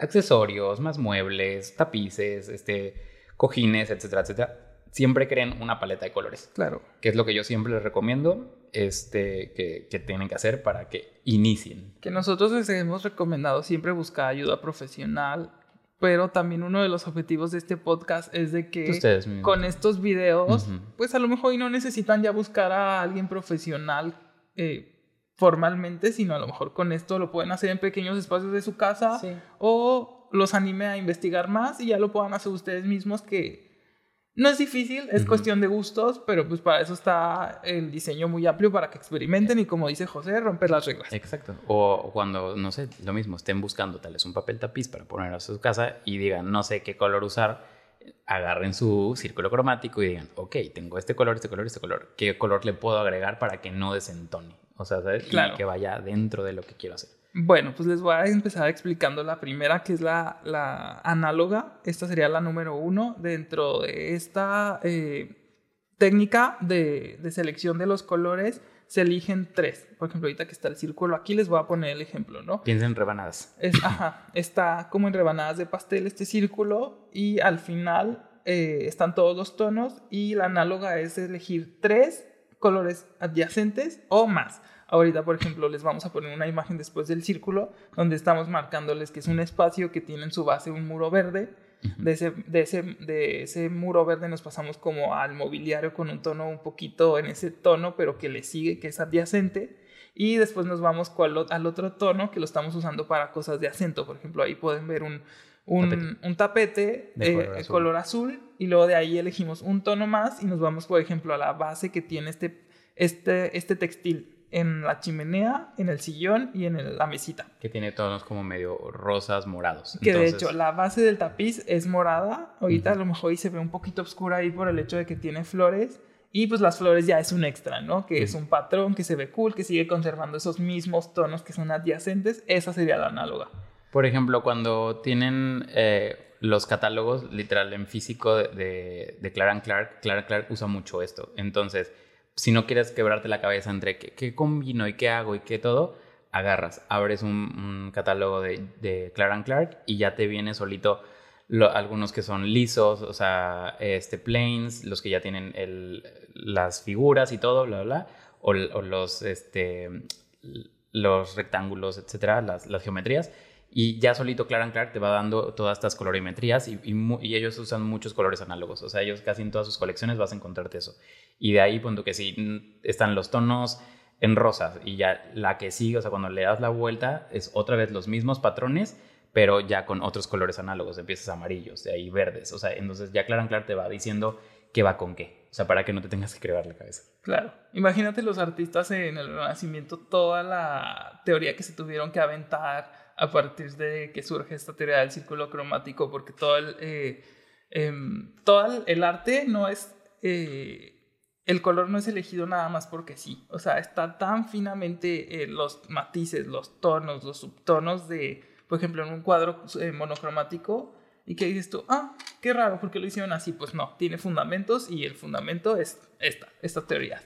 accesorios, más muebles, tapices, este, cojines, etcétera, etcétera. Siempre creen una paleta de colores Claro. que es lo que yo siempre les recomiendo este, que, que tienen que hacer para que inicien. Que nosotros les hemos recomendado siempre buscar ayuda profesional, pero también uno de los objetivos de este podcast es de que Ustedes mismos. con estos videos, pues a lo mejor y no necesitan ya buscar a alguien profesional eh, formalmente, sino a lo mejor con esto lo pueden hacer en pequeños espacios de su casa o los anime a investigar más y ya lo puedan hacer ustedes mismos que No es difícil, es cuestión de gustos, pero pues para eso está el diseño muy amplio para que experimenten y como dice José, romper las reglas. Exacto. O cuando, no sé, lo mismo, estén buscando tal vez un papel tapiz para poner a su casa y digan, no sé qué color usar, agarren su círculo cromático y digan, ok, tengo este color, este color, este color. ¿Qué color le puedo agregar para que no desentone? O sea, ¿sabes? Claro. Y que vaya dentro de lo que quiero hacer. Bueno, pues les voy a empezar explicando la primera, que es la, la análoga. Esta sería la número uno dentro de esta eh, técnica de, de selección de los colores. Se eligen tres. Por ejemplo, ahorita que está el círculo aquí, les voy a poner el ejemplo, ¿no? Piensa en rebanadas. Es, ajá, está como en rebanadas de pastel este círculo y al final eh, están todos los tonos y la análoga es elegir tres colores adyacentes o más. Ahorita, por ejemplo, les vamos a poner una imagen después del círculo donde estamos marcándoles que es un espacio que tiene en su base un muro verde. De ese, de, ese, de ese muro verde nos pasamos como al mobiliario con un tono un poquito en ese tono, pero que le sigue, que es adyacente. Y después nos vamos al otro tono que lo estamos usando para cosas de acento. Por ejemplo, ahí pueden ver un, un Tapete. un tapete De de color color, azul. azul. y luego de ahí elegimos un tono más y nos vamos, por ejemplo, a la base que tiene este, este, este textil en la chimenea, en el sillón y en el- la mesita. Que tiene tonos como medio rosas, morados. Que de Entonces, hecho la base del tapiz es morada. Ahorita a lo mejor ahí se ve un poquito oscura ahí por el hecho de que tiene flores. Y pues las flores ya es un extra, ¿no? Que es un patrón que se ve cool, que sigue conservando esos mismos tonos que son adyacentes. Esa sería la análoga. Por ejemplo, cuando tienen eh, los catálogos, literal, en físico de, de, de Clara Clark, Clara Clark usa mucho esto. Entonces, si no quieres quebrarte la cabeza entre qué, combino y qué hago y qué todo, agarras, abres un, un catálogo de, de Clark y ya te viene solito algunos que son lisos, o sea, este, planes, los que ya tienen el, las figuras y todo, bla, bla, bla, o, o los, este, los rectángulos, etcétera, las, las geometrías. Y ya solito Clark Clark te va dando todas estas colorimetrías y, y ellos usan muchos colores análogos. O sea, ellos casi en todas sus colecciones vas a encontrarte eso. Y de ahí, punto que sí, están los tonos en rosas y ya la que sigue, o sea, cuando le das la vuelta es otra vez los mismos patrones, pero ya con otros colores análogos. Empiezas amarillos, de ahí verdes. O sea, entonces ya Clark Clark te va diciendo qué va con qué. O sea, para que no te tengas que crear la cabeza. Claro. Imagínate los artistas en el Renacimiento, toda la teoría que se tuvieron que aventar a partir de que surge esta teoría del círculo cromático, porque todo el, eh, em, todo el, arte no es... eh, el color no es elegido nada más porque sí. O sea, está tan finamente eh, los matices, los tonos, los subtonos de, por ejemplo, en un cuadro monocromático. Y que dices tú, ah, qué raro, ¿por qué lo hicieron así? Pues no, tiene fundamentos y el fundamento es esta, esta teoría.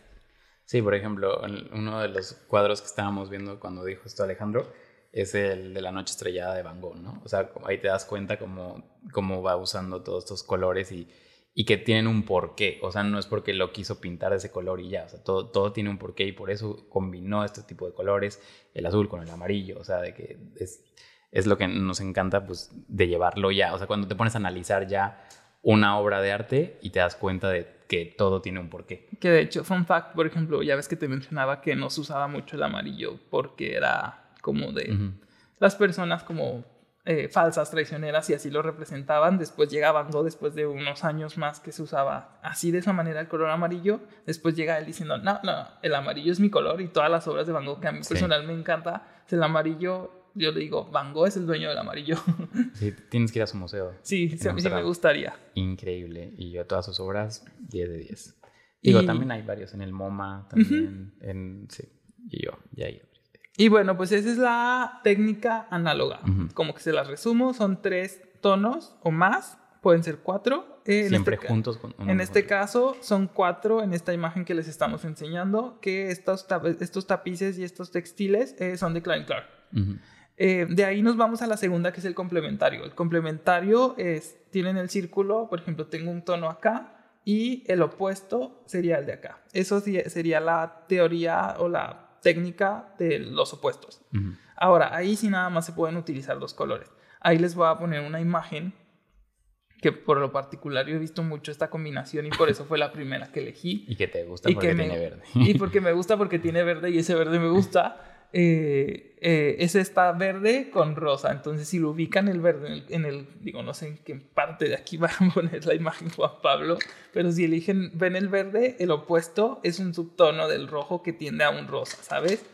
Sí, por ejemplo, uno de los cuadros que estábamos viendo cuando dijo esto Alejandro es el de la noche estrellada de Van Gogh, ¿no? O sea, ahí te das cuenta cómo, cómo va usando todos estos colores y, y que tienen un porqué. O sea, no es porque lo quiso pintar de ese color y ya. O sea, todo, todo tiene un porqué y por eso combinó este tipo de colores, el azul con el amarillo. O sea, de que es, es lo que nos encanta, pues, de llevarlo ya. O sea, cuando te pones a analizar ya una obra de arte y te das cuenta de que todo tiene un porqué. Que de hecho, fun fact, por ejemplo, ya ves que te mencionaba que no se usaba mucho el amarillo porque era como de las personas como eh, falsas, traicioneras y así lo representaban. Después llega Van Gogh, después de unos años más que se usaba así de esa manera el color amarillo. Después llega él diciendo, no, no, el amarillo es mi color y todas las obras de Van Gogh que a mí Sí. personal me encanta, es el amarillo. Yo le digo, Van Gogh es el dueño del amarillo. [LAUGHS] Sí, tienes que ir a su museo. sí, sí, a mí sí me gustaría. Increíble. Y yo todas sus obras, 10 de 10. Digo, Y- también hay varios en el MoMA, también en... Sí, y yo, ya hay. Y bueno, pues esa es la técnica análoga. Como que se las resumo, son tres tonos o más, pueden ser cuatro. Eh, en Siempre este ca- juntos con uno En este otro. caso son cuatro en esta imagen que les estamos enseñando, que estos, estos tapices y estos textiles eh, son de Klein Clark. Eh, de ahí nos vamos a la segunda, que es el complementario. El complementario es, tienen el círculo, por ejemplo, tengo un tono acá y el opuesto sería el de acá. Eso sí- sería la teoría o la técnica de los opuestos. Ahora, ahí sí nada más se pueden utilizar dos colores. Ahí les voy a poner una imagen que por lo particular yo he visto mucho esta combinación y por eso fue la primera que elegí. [LAUGHS] Y que te gusta Y porque que me- tiene verde. Y porque me gusta porque tiene verde y ese verde me gusta. [LAUGHS] eh, eh, es esta verde con rosa. Entonces, si lo ubican el verde en el, en el, digo, no sé en qué parte de aquí [LAUGHS] va a poner la imagen Juan Pablo, pero si eligen, ven el verde, el opuesto es un subtono del rojo que tiende a un rosa, ¿sabes?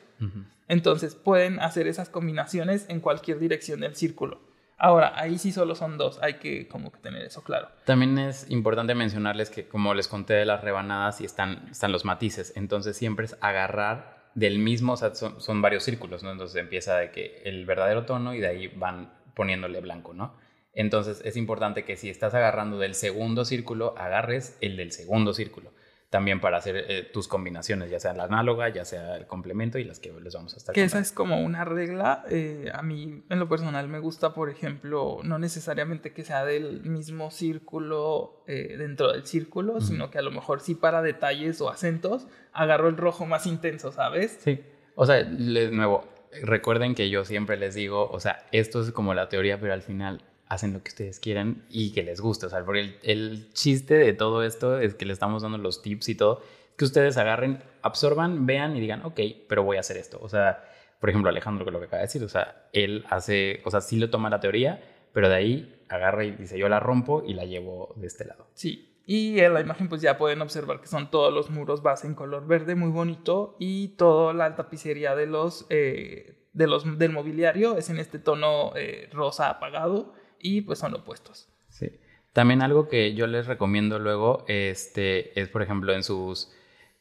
Entonces pueden hacer esas combinaciones en cualquier dirección del círculo. Ahora, ahí sí solo son dos, hay que como que tener eso claro. También es importante mencionarles que como les conté de las rebanadas y están, están los matices, entonces siempre es agarrar del mismo, son, son varios círculos, ¿no? Entonces empieza de que el verdadero tono y de ahí van poniéndole blanco, ¿no? Entonces es importante que si estás agarrando del segundo círculo, agarres el del segundo círculo también para hacer eh, tus combinaciones, ya sea la análoga, ya sea el complemento y las que les vamos a estar Que esa es como una regla. eh, a mí, en lo personal, me gusta, por ejemplo, no necesariamente que sea del mismo círculo eh, dentro del círculo, sino que a lo mejor sí para detalles o acentos agarro el rojo más intenso, ¿sabes? Sí. O sea, de nuevo, recuerden que yo siempre les digo, o sea, esto es como la teoría, pero al final hacen lo que ustedes quieran y que les guste. O sea, porque el, el chiste de todo esto es que le estamos dando los tips y todo, que ustedes agarren, absorban, vean y digan, ok, pero voy a hacer esto. O sea, por ejemplo, Alejandro, que lo que acaba de decir, o sea, él hace, o sea, sí lo toma la teoría, pero de ahí agarra y dice, yo la rompo y la llevo de este lado. Sí. Y en la imagen pues ya pueden observar que son todos los muros base en color verde, muy bonito, y toda la tapicería de los, eh, de los, del mobiliario es en este tono eh, rosa apagado y pues son opuestos. Sí. También algo que yo les recomiendo luego este, es, por ejemplo, en sus...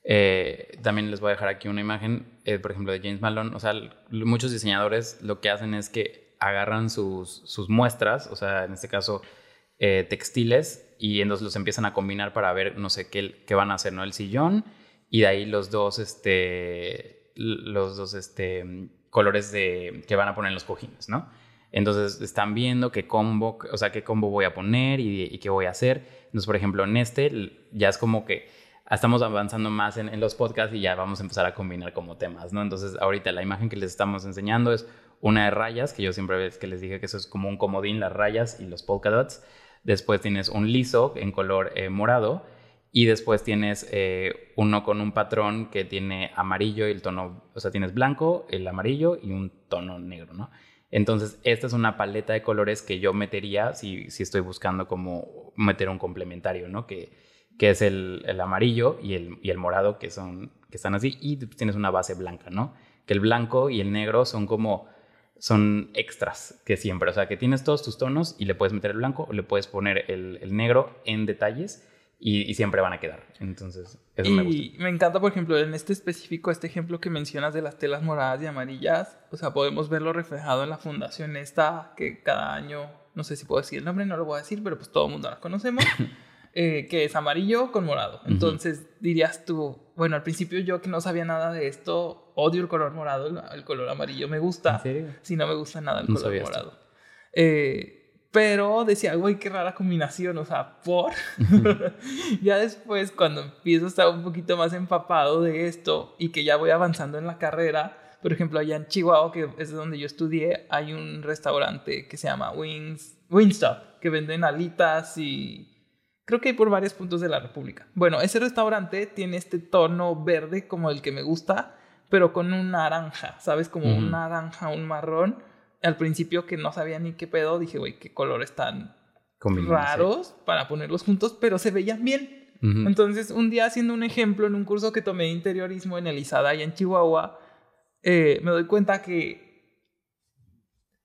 eh, también les voy a dejar aquí una imagen, eh, por ejemplo, de James Malone. O sea, muchos diseñadores lo que hacen es que agarran sus, sus muestras, o sea, en este caso, eh, textiles, y entonces los empiezan a combinar para ver, no sé, qué, qué van a hacer, ¿no? El sillón, y de ahí los dos, este, los dos, este, colores de, que van a poner en los cojines, ¿no? Entonces están viendo qué combo, o sea, qué combo voy a poner y, qué voy a hacer. Entonces, por ejemplo, en este ya es como que estamos avanzando más en, los podcasts y ya vamos a empezar a combinar como temas, ¿no? Entonces, ahorita la imagen que les estamos enseñando es una de rayas, que yo siempre que les dije que eso es como un comodín, las rayas y los polka dots. Después tienes un liso en color eh, morado y después tienes eh, uno con un patrón que tiene amarillo y el tono, o sea, tienes blanco, el amarillo y un tono negro, ¿no? Entonces, esta es una paleta de colores que yo metería si, si estoy buscando como meter un complementario, ¿no? Que, que es el, el amarillo y el, y el morado, que, son, que están así, y tienes una base blanca, ¿no? Que el blanco y el negro son como, son extras que siempre, o sea, que tienes todos tus tonos y le puedes meter el blanco o le puedes poner el, el negro en detalles y, y siempre van a quedar. Entonces, eso me gusta. Y me encanta, por ejemplo, en este específico, este ejemplo que mencionas de las telas moradas y amarillas, o sea, podemos verlo reflejado en la fundación esta, que cada año, no sé si puedo decir el nombre, no lo voy a decir, pero pues todo el mundo la conocemos, [LAUGHS] eh, que es amarillo con morado. Entonces dirías tú, bueno, al principio yo que no sabía nada de esto, odio el color morado, el, el color amarillo me gusta. ¿En serio? Si no me gusta nada el No color morado. Eh, pero decía, güey, qué rara combinación, o sea, por. [LAUGHS] ya después, cuando empiezo a estar un poquito más empapado de esto y que ya voy avanzando en la carrera, por ejemplo, allá en Chihuahua, que es donde yo estudié, hay un restaurante que se llama Wings, Wingstop, que venden alitas y creo que hay por varios puntos de la República. Bueno, ese restaurante tiene este tono verde como el que me gusta, pero con un naranja, ¿sabes? Como un Ujú. naranja, un marrón. Al principio que no sabía ni qué pedo, dije, güey, qué colores tan raros para ponerlos juntos, pero se veían bien. Entonces, un día haciendo un ejemplo en un curso que tomé de interiorismo en el ISADA allá en Chihuahua, eh, me doy cuenta que,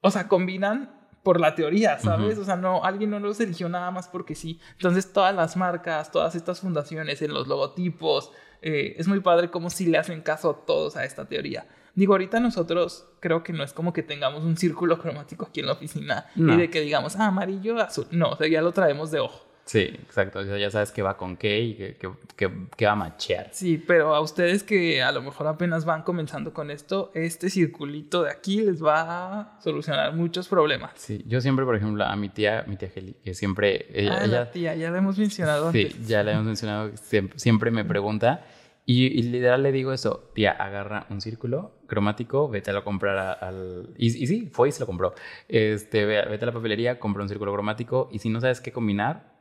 o sea, combinan por la teoría, ¿sabes? O sea, no, alguien no los eligió nada más porque sí. Entonces, todas las marcas, todas estas fundaciones en los logotipos, eh, es muy padre como si le hacen caso a todos a esta teoría. Digo, ahorita nosotros creo que no es como que tengamos un círculo cromático aquí en la oficina No. y de que digamos, ah, amarillo, azul. No, o sea, ya lo traemos de ojo. Sí, exacto. Ya sabes qué va con qué y qué, qué- qué- qué va a machear. Sí, pero a ustedes que a lo mejor apenas van comenzando con esto, este circulito de aquí les va a solucionar muchos problemas. Sí, yo siempre, por ejemplo, a mi tía, mi tía Geli, que siempre, ella, ah, ella- la tía, ya la hemos mencionado sí, antes. ya le hemos mencionado, siempre, siempre me pregunta y, y literal le digo eso, tía, agarra un círculo cromático, vete a lo comprar a- al... Y, y sí, fue y se lo compró. Este, ve- vete a la papelería, compra un círculo cromático y si no sabes qué combinar,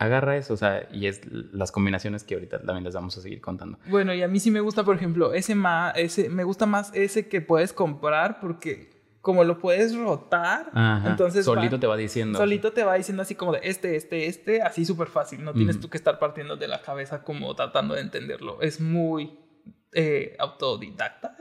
agarra eso, o sea, y es las combinaciones que ahorita también les vamos a seguir contando. Bueno, y a mí sí me gusta, por ejemplo, ese más, ese, me gusta más ese que puedes comprar porque como lo puedes rotar, Ajá. entonces solito va- te va diciendo. solito te va diciendo así como de este, este, este, así súper fácil. No tienes tú que estar partiendo de la cabeza como tratando de entenderlo. Es muy eh, autodidacta.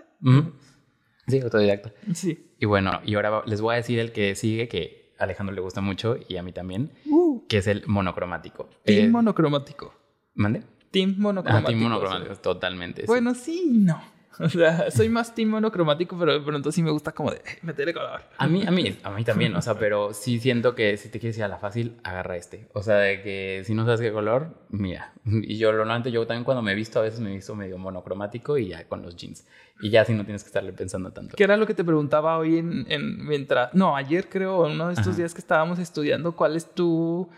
Sí, autodidacta. Sí. Y bueno, y ahora les voy a decir el que sigue, que a Alejandro le gusta mucho y a mí también, Uh, que es el monocromático. team Eh, monocromático. ¿Mande? Team Ah, monocromático. team sí. monocromático, totalmente. Bueno, sí, no. [LAUGHS] O sea, soy más team monocromático, pero de pronto sí me gusta como de meterle color. A mí, a mí, a mí también, o sea, pero sí siento que si te quieres ir a la fácil, agarra este. O sea, de que si no sabes qué color, mira. Y yo normalmente yo también cuando me he visto, a veces me he visto medio monocromático y ya con los jeans. Y ya así no tienes que estarle pensando tanto. Que era lo que te preguntaba hoy en, en- mientras, no, ayer creo, uno de estos Ajá. días que estábamos estudiando, ¿cuál es tu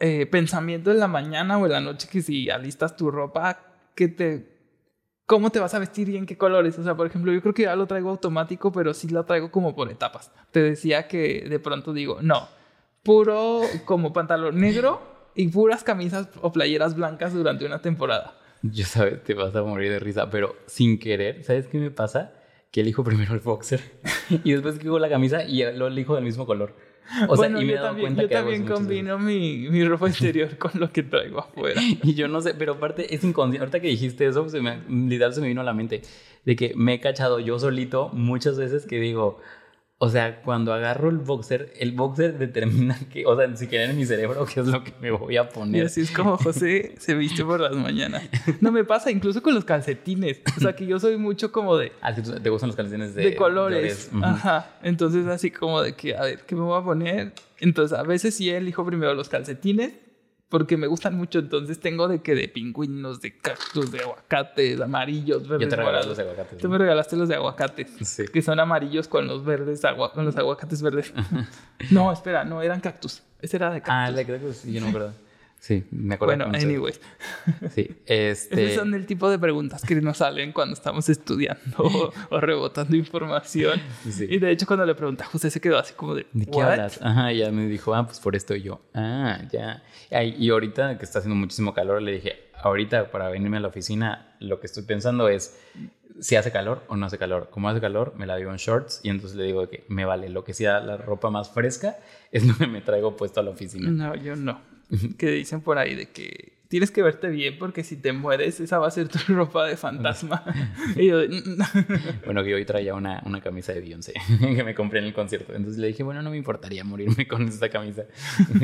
eh, pensamiento en la mañana o en la noche que si alistas tu ropa, que te, cómo te vas a vestir y en qué colores? O sea, por ejemplo, yo creo que ya lo traigo automático, pero sí lo traigo como por etapas. Te decía que de pronto digo, no, puro como pantalón negro y puras camisas o playeras blancas durante una temporada. Yo sabes, te vas a morir de risa, pero sin querer, ¿sabes qué me pasa? Que elijo primero el boxer [LAUGHS] y después que la camisa y lo elijo del mismo color. [LAUGHS] O sea, bueno, y me he yo dado también, cuenta yo que también combino mi, mi ropa [LAUGHS] exterior con lo que traigo afuera. [LAUGHS] Y yo no sé, pero aparte es inconsciente. Ahorita que dijiste eso, se me, literal se me vino a la mente de que me he cachado yo solito muchas veces que digo, o sea, cuando agarro el boxer, el boxer determina que, o sea, si quieren en mi cerebro, qué es lo que me voy a Y poner. así es como José se viste por las mañanas. No me pasa incluso con los calcetines. O sea, que yo soy mucho como de, Ah, te gustan los calcetines de, de, colores. Ajá. Entonces, así como de que, a ver, ¿qué me voy a poner? Entonces, a veces sí elijo primero los calcetines porque me gustan mucho. Entonces, tengo de que de pingüinos, de cactus, de aguacates, amarillos, verdes. Yo te aguacates. Tú ¿no? me regalaste los de aguacates. Sí. Que son amarillos con los verdes, agua, con los aguacates verdes. [LAUGHS] no, espera, no, eran cactus. Ese era de cactus. Ah, creo que sí, yo no me acuerdo. [LAUGHS] Sí, me acuerdo. bueno, anyways. Sí, [LAUGHS] este... Esos son el tipo de preguntas que nos salen cuando estamos estudiando o, [LAUGHS] o rebotando información. Sí. Y de hecho, cuando le pregunté José, se quedó así como de: ¿De qué "What?". hablas? Ajá, ya me dijo, ah, pues por esto y yo. Ah, ya. Y ahorita que está haciendo muchísimo calor, le dije, ahorita para venirme a la oficina, lo que estoy pensando es si hace calor o no hace calor. Como hace calor, me la vivo en shorts y entonces le digo que me vale. Lo que sea la ropa más fresca es lo que me traigo puesto a la oficina. No, yo no. [LAUGHS] que dicen por ahí de que tienes que verte bien porque si te mueres, esa va a ser tu [LAUGHS] ropa de fantasma. [LAUGHS] y yo, "Mm, Bueno, que hoy traía una, una camisa de Beyoncé que me compré en el concierto. Entonces le dije, bueno, no me importaría morirme con esta camisa.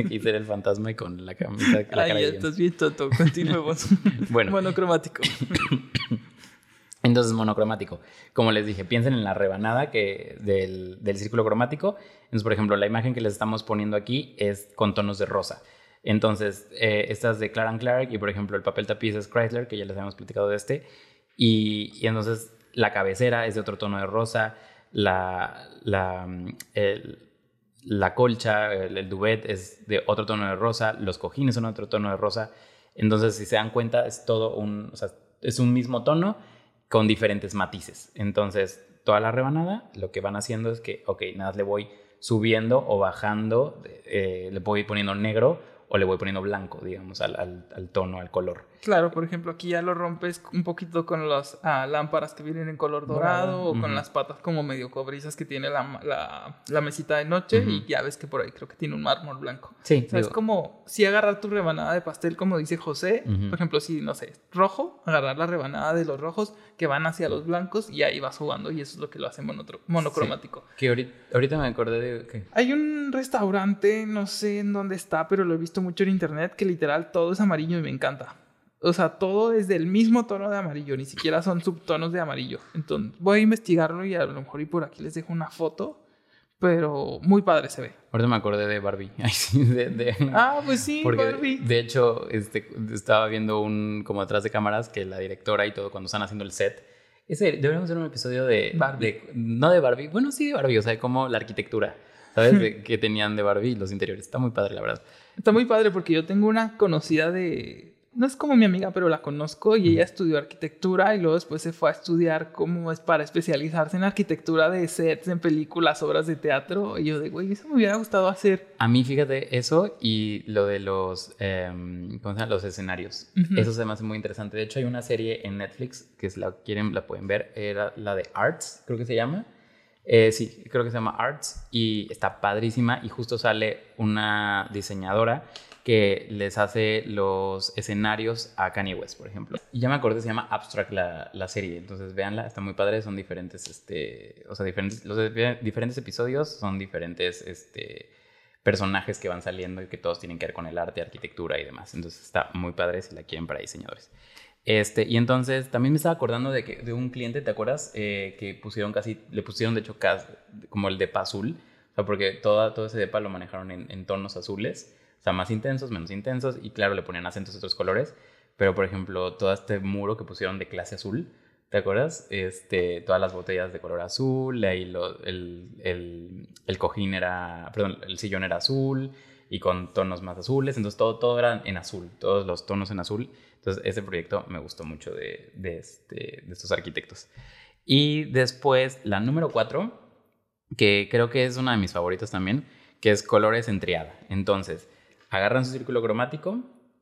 Quise ser el fantasma y con la camisa. La Ay, cara ya de estás bien tonto. Continuemos. Bueno. Monocromático. [COUGHS] Entonces, monocromático. Como les dije, piensen en la rebanada que del, del círculo cromático. Entonces, por ejemplo, la imagen que les estamos poniendo aquí es con tonos de rosa. Entonces, eh, esta es de Clark Clark y, por ejemplo, el papel tapiz es Chrysler, que ya les habíamos platicado de este. Y, y entonces, la cabecera es de otro tono de rosa. La, la, mm, la colcha, el, el duvet es de otro tono de rosa. Los cojines son otro tono de rosa. Entonces, si se dan cuenta, es todo un, es un mismo tono con diferentes matices. Entonces, toda la rebanada, lo que van haciendo es que, ok, nada, le voy subiendo o bajando, eh, le voy poniendo negro o le voy poniendo blanco, digamos, al, al- al tono, al color. Claro, por ejemplo, aquí ya lo rompes un poquito con las ah, lámparas que vienen en color dorado o con las patas como medio cobrizas que tiene la, la, la mesita de noche y ya ves que por ahí creo que tiene un mármol blanco. Sí, O sea, es como si agarrar tu rebanada de pastel, como dice José. Por ejemplo, si, no sé, rojo, agarrar la rebanada de los rojos que van hacia los blancos y ahí vas jugando y eso es lo que lo hace monotro- monocromático. que ahorita, ahorita me acordé de... que Hay un restaurante, no sé en dónde está, pero lo he visto mucho en internet, que literal todo es amarillo y me encanta. O sea, todo es del mismo tono de amarillo, ni siquiera son subtonos de amarillo. Entonces, voy a investigarlo y a lo mejor y por aquí les dejo una foto, pero muy padre se ve. Ahorita me acordé de Barbie. [LAUGHS] Ay, sí, de, de- Ah, pues sí, Porque Barbie. de hecho este, estaba viendo un como atrás de cámaras que la directora y todo cuando están haciendo el set. Ese deberíamos hacer un episodio de Barbie. de- no de Barbie, bueno sí de Barbie, o sea, como la arquitectura, ¿sabes? [LAUGHS] De- que tenían de Barbie los interiores. Está muy padre, la verdad. Está muy padre porque yo tengo una conocida de, no es como mi amiga, pero la conozco y ella estudió arquitectura y luego después se fue a estudiar cómo es para especializarse en arquitectura de sets, en películas, obras de teatro. Y yo de, güey, eso me hubiera gustado hacer. A mí, fíjate, eso y lo de los, em, ¿cómo se llama? Los escenarios. Ujú. Eso se me hace muy interesante. De hecho, hay una serie en Netflix que si la quieren, la pueden ver. Era la de Arts, creo que se llama. Eh, sí, creo que se llama Arts y está padrísima y justo sale una diseñadora que les hace los escenarios a Kanye West, por ejemplo. Y ya me acordé, se llama Abstract la, la serie, entonces véanla, está muy padre, son diferentes, este, o sea, diferentes, los diferentes episodios son diferentes, este, personajes que van saliendo y que todos tienen que ver con el arte, arquitectura y demás. Entonces está muy padre si la quieren para diseñadores. Este, y entonces también me estaba acordando de, que, de un cliente, ¿te acuerdas? Eh, que pusieron casi, le pusieron de hecho cas- como el depa azul, o sea, porque toda, todo ese depa lo manejaron en, en tonos azules, o sea, más intensos, menos intensos, y claro, le ponían acentos de otros colores, pero por ejemplo, todo este muro que pusieron de clase azul, ¿te acuerdas? Este, todas las botellas de color azul, ahí el, el, el cojín era, perdón, el sillón era azul y con tonos más azules, entonces todo, todo era en azul, todos los tonos en azul. Entonces ese proyecto me gustó mucho de, de, este, de estos arquitectos. Y después la número cuatro, que creo que es una de mis favoritas también, que es colores en triada. Entonces, agarran su círculo cromático,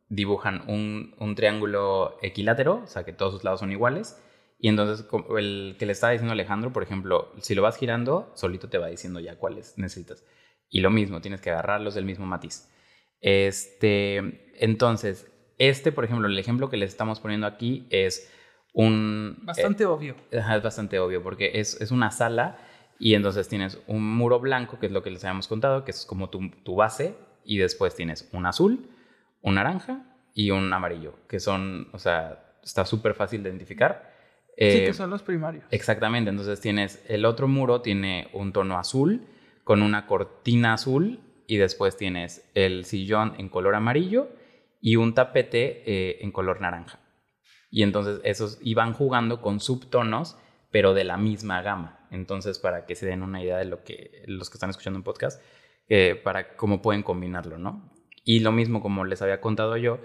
dibujan un, un triángulo equilátero, o sea que todos sus lados son iguales, y entonces el que le estaba diciendo Alejandro, por ejemplo, si lo vas girando, solito te va diciendo ya cuáles necesitas. Y lo mismo, tienes que agarrarlos del mismo matiz. Este, entonces, este, por ejemplo, el ejemplo que les estamos poniendo aquí es un... Bastante obvio. Ajá, es bastante obvio porque es, es una sala y entonces tienes un muro blanco, que es lo que les habíamos contado, que es como tu, tu base, y después tienes un azul, un naranja y un amarillo, que son, o sea, está súper fácil de identificar. sí, Eh, que son los primarios. Exactamente, entonces tienes el otro muro, tiene un tono azul con una cortina azul y después tienes el sillón en color amarillo y un tapete eh, en color naranja. Y entonces esos iban jugando con subtonos, pero de la misma gama. Entonces, para que se den una idea de lo que los que están escuchando un podcast, eh, para cómo pueden combinarlo, ¿no? Y lo mismo como les había contado yo,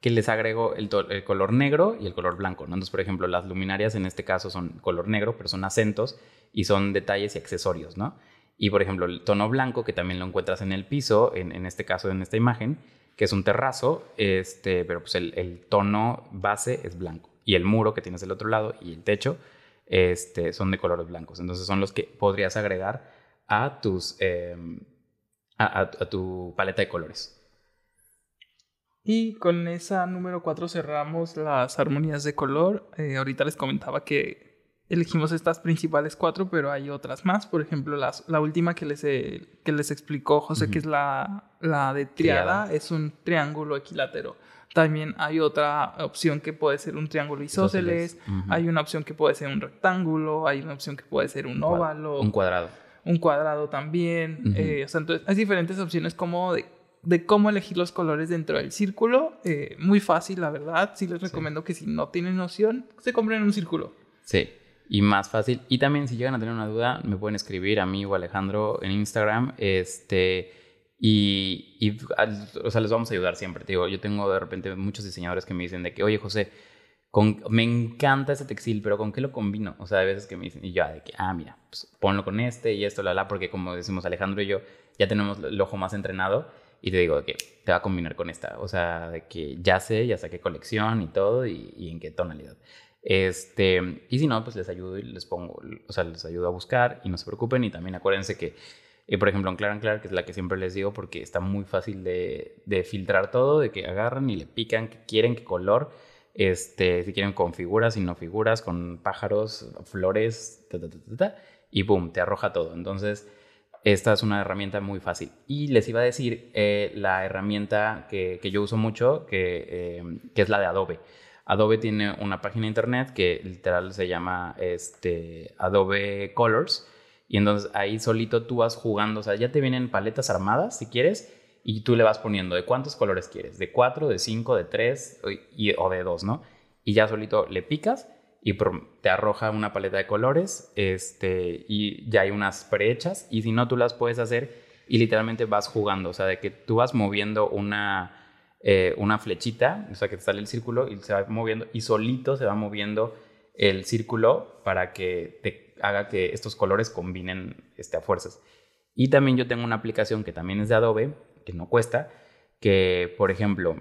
que les agrego el, color negro y el color blanco, ¿no? Entonces, por ejemplo, las luminarias en este caso son color negro, pero son acentos y son detalles y accesorios, ¿no? Y, por ejemplo, el tono blanco, que también lo encuentras en el piso, en, este caso, en esta imagen, que es un terrazo, este, pero pues el, tono base es blanco. Y el muro que tienes del otro lado y el techo este, son de colores blancos. Entonces son los que podrías agregar a, tus, eh, a, a- a tu paleta de colores. Y con esa número 4 cerramos las armonías de color. Eh, ahorita les comentaba que elegimos estas principales cuatro, pero hay otras más. Por ejemplo, las- la última que les, eh, que les explicó José, que es la, la de triada, Triada. es un triángulo equilátero. También hay otra opción que puede ser un triángulo isósceles. Hay una opción que puede ser un rectángulo. Hay una opción que puede ser un óvalo Un cuadrado. Un cuadrado también. Eh, o sea, entonces hay diferentes opciones como de, de cómo elegir los colores dentro del círculo. eh, muy fácil, la verdad. Sí les recomiendo que si no tienen noción, se compren un círculo. Sí, y más fácil. Y también si llegan a tener una duda, me pueden escribir a mí o Alejandro en Instagram. Este, y, y, o sea, les vamos a ayudar siempre. Te digo, yo tengo de repente muchos diseñadores que me dicen de que, oye, José, con, me encanta ese textil, pero ¿con qué lo combino? O sea, hay veces que me dicen, y yo, de que, ah, mira, pues ponlo con este y esto, la, la, porque como decimos Alejandro y yo, ya tenemos el ojo más entrenado. Y te digo que te va a combinar con esta. O sea, de que ya sé, ya sé qué colección y todo y, en qué tonalidad. Este, y si no, pues les ayudo y les pongo, o sea, les ayudo a buscar y no se preocupen. Y también acuérdense que, eh, por ejemplo, en Clar and Clar, que es la que siempre les digo, porque está muy fácil de, de filtrar todo, de que agarran y le pican qué quieren, qué color, este, si quieren con figuras, si no figuras, con pájaros, flores, y boom, te arroja todo. Entonces, esta es una herramienta muy fácil. Y les iba a decir eh, la herramienta que, que yo uso mucho, que, eh, que es la de Adobe. Adobe tiene una página internet que literal se llama este, Adobe Colors. Y entonces ahí solito tú vas jugando, o sea, ya te vienen paletas armadas si quieres, y tú le vas poniendo de cuántos colores quieres, de cuatro, de cinco, de tres y- o de dos, ¿no? Y ya solito le picas y te arroja una paleta de colores este, y ya hay unas prehechas y si no tú las puedes hacer y literalmente vas jugando, o sea, de que tú vas moviendo una, eh, una flechita, o sea, que te sale el círculo y se va moviendo y solito se va moviendo el círculo para que te haga que estos colores combinen este, a fuerzas. Y también yo tengo una aplicación que también es de Adobe, que no cuesta, que por ejemplo,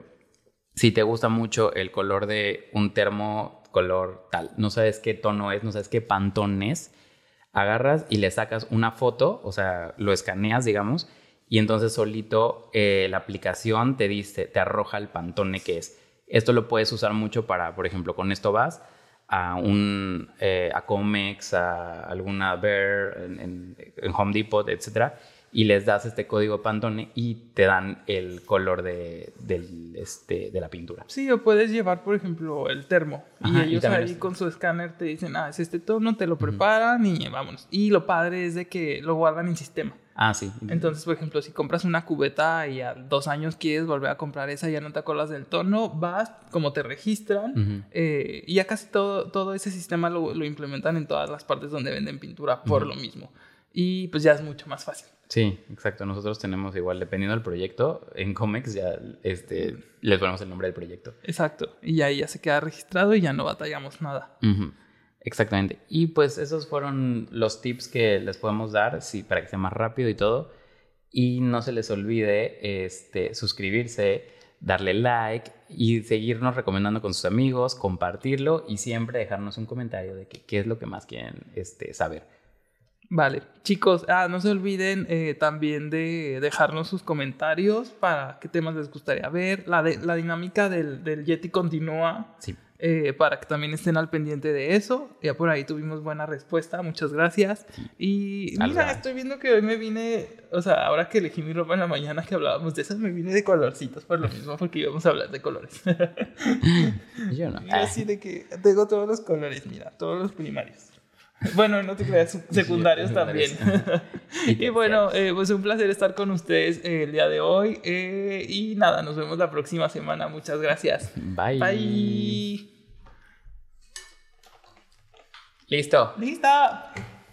si te gusta mucho el color de un termo color tal, no sabes qué tono es, no sabes qué pantón es, agarras y le sacas una foto, o sea, lo escaneas, digamos, y entonces solito eh, la aplicación te dice, te arroja el pantone que es. Esto lo puedes usar mucho para, por ejemplo, con esto vas a un eh, a Comex, a alguna Bear, en, en, Home Depot, etcétera, y les das este código Pantone y te dan el color de, del, este, de la pintura. Sí, o puedes llevar, por ejemplo, el termo. y ellos ahí con su escáner te dicen, ah, es este tono, te lo preparan y vámonos. Y lo padre es de que lo guardan en sistema. Ah, sí. Entonces, por ejemplo, si compras una cubeta y a dos años quieres volver a comprar esa, ya no te acuerdas del tono, vas, como te registran, eh, y ya casi todo, todo ese sistema lo, lo, implementan en todas las partes donde venden pintura por lo mismo. Y pues ya es mucho más fácil. Sí, exacto. Nosotros tenemos igual, dependiendo del proyecto, en Comex ya este, les ponemos el nombre del proyecto. Exacto. Y ahí ya se queda registrado y ya no batallamos nada. Exactamente. Y pues esos fueron los tips que les podemos dar sí, para que sea más rápido y todo. Y no se les olvide este, suscribirse, darle like y seguirnos recomendando con sus amigos, compartirlo y siempre dejarnos un comentario de qué es lo que más quieren este, saber. Vale, chicos, ah, no se olviden eh, también de dejarnos sus comentarios para qué temas les gustaría ver. La, de, la dinámica del, del Yeti continúa. Sí. Eh, para que también estén al pendiente de eso. Ya por ahí tuvimos buena respuesta, muchas gracias. Y mira, estoy viendo que hoy me vine, o sea, ahora que elegí mi ropa en la mañana que hablábamos de esas, me vine de colorcitos por lo mismo, porque íbamos a hablar de colores. [LAUGHS] Yo no. así de que tengo todos los colores, mira, todos los primarios. Bueno, no te creas, secundarios también. [LAUGHS] y bueno, eh, pues un placer estar con ustedes eh, el día de hoy. Eh, y nada, nos vemos la próxima semana. Muchas gracias. Bye. Bye. Listo. Lista.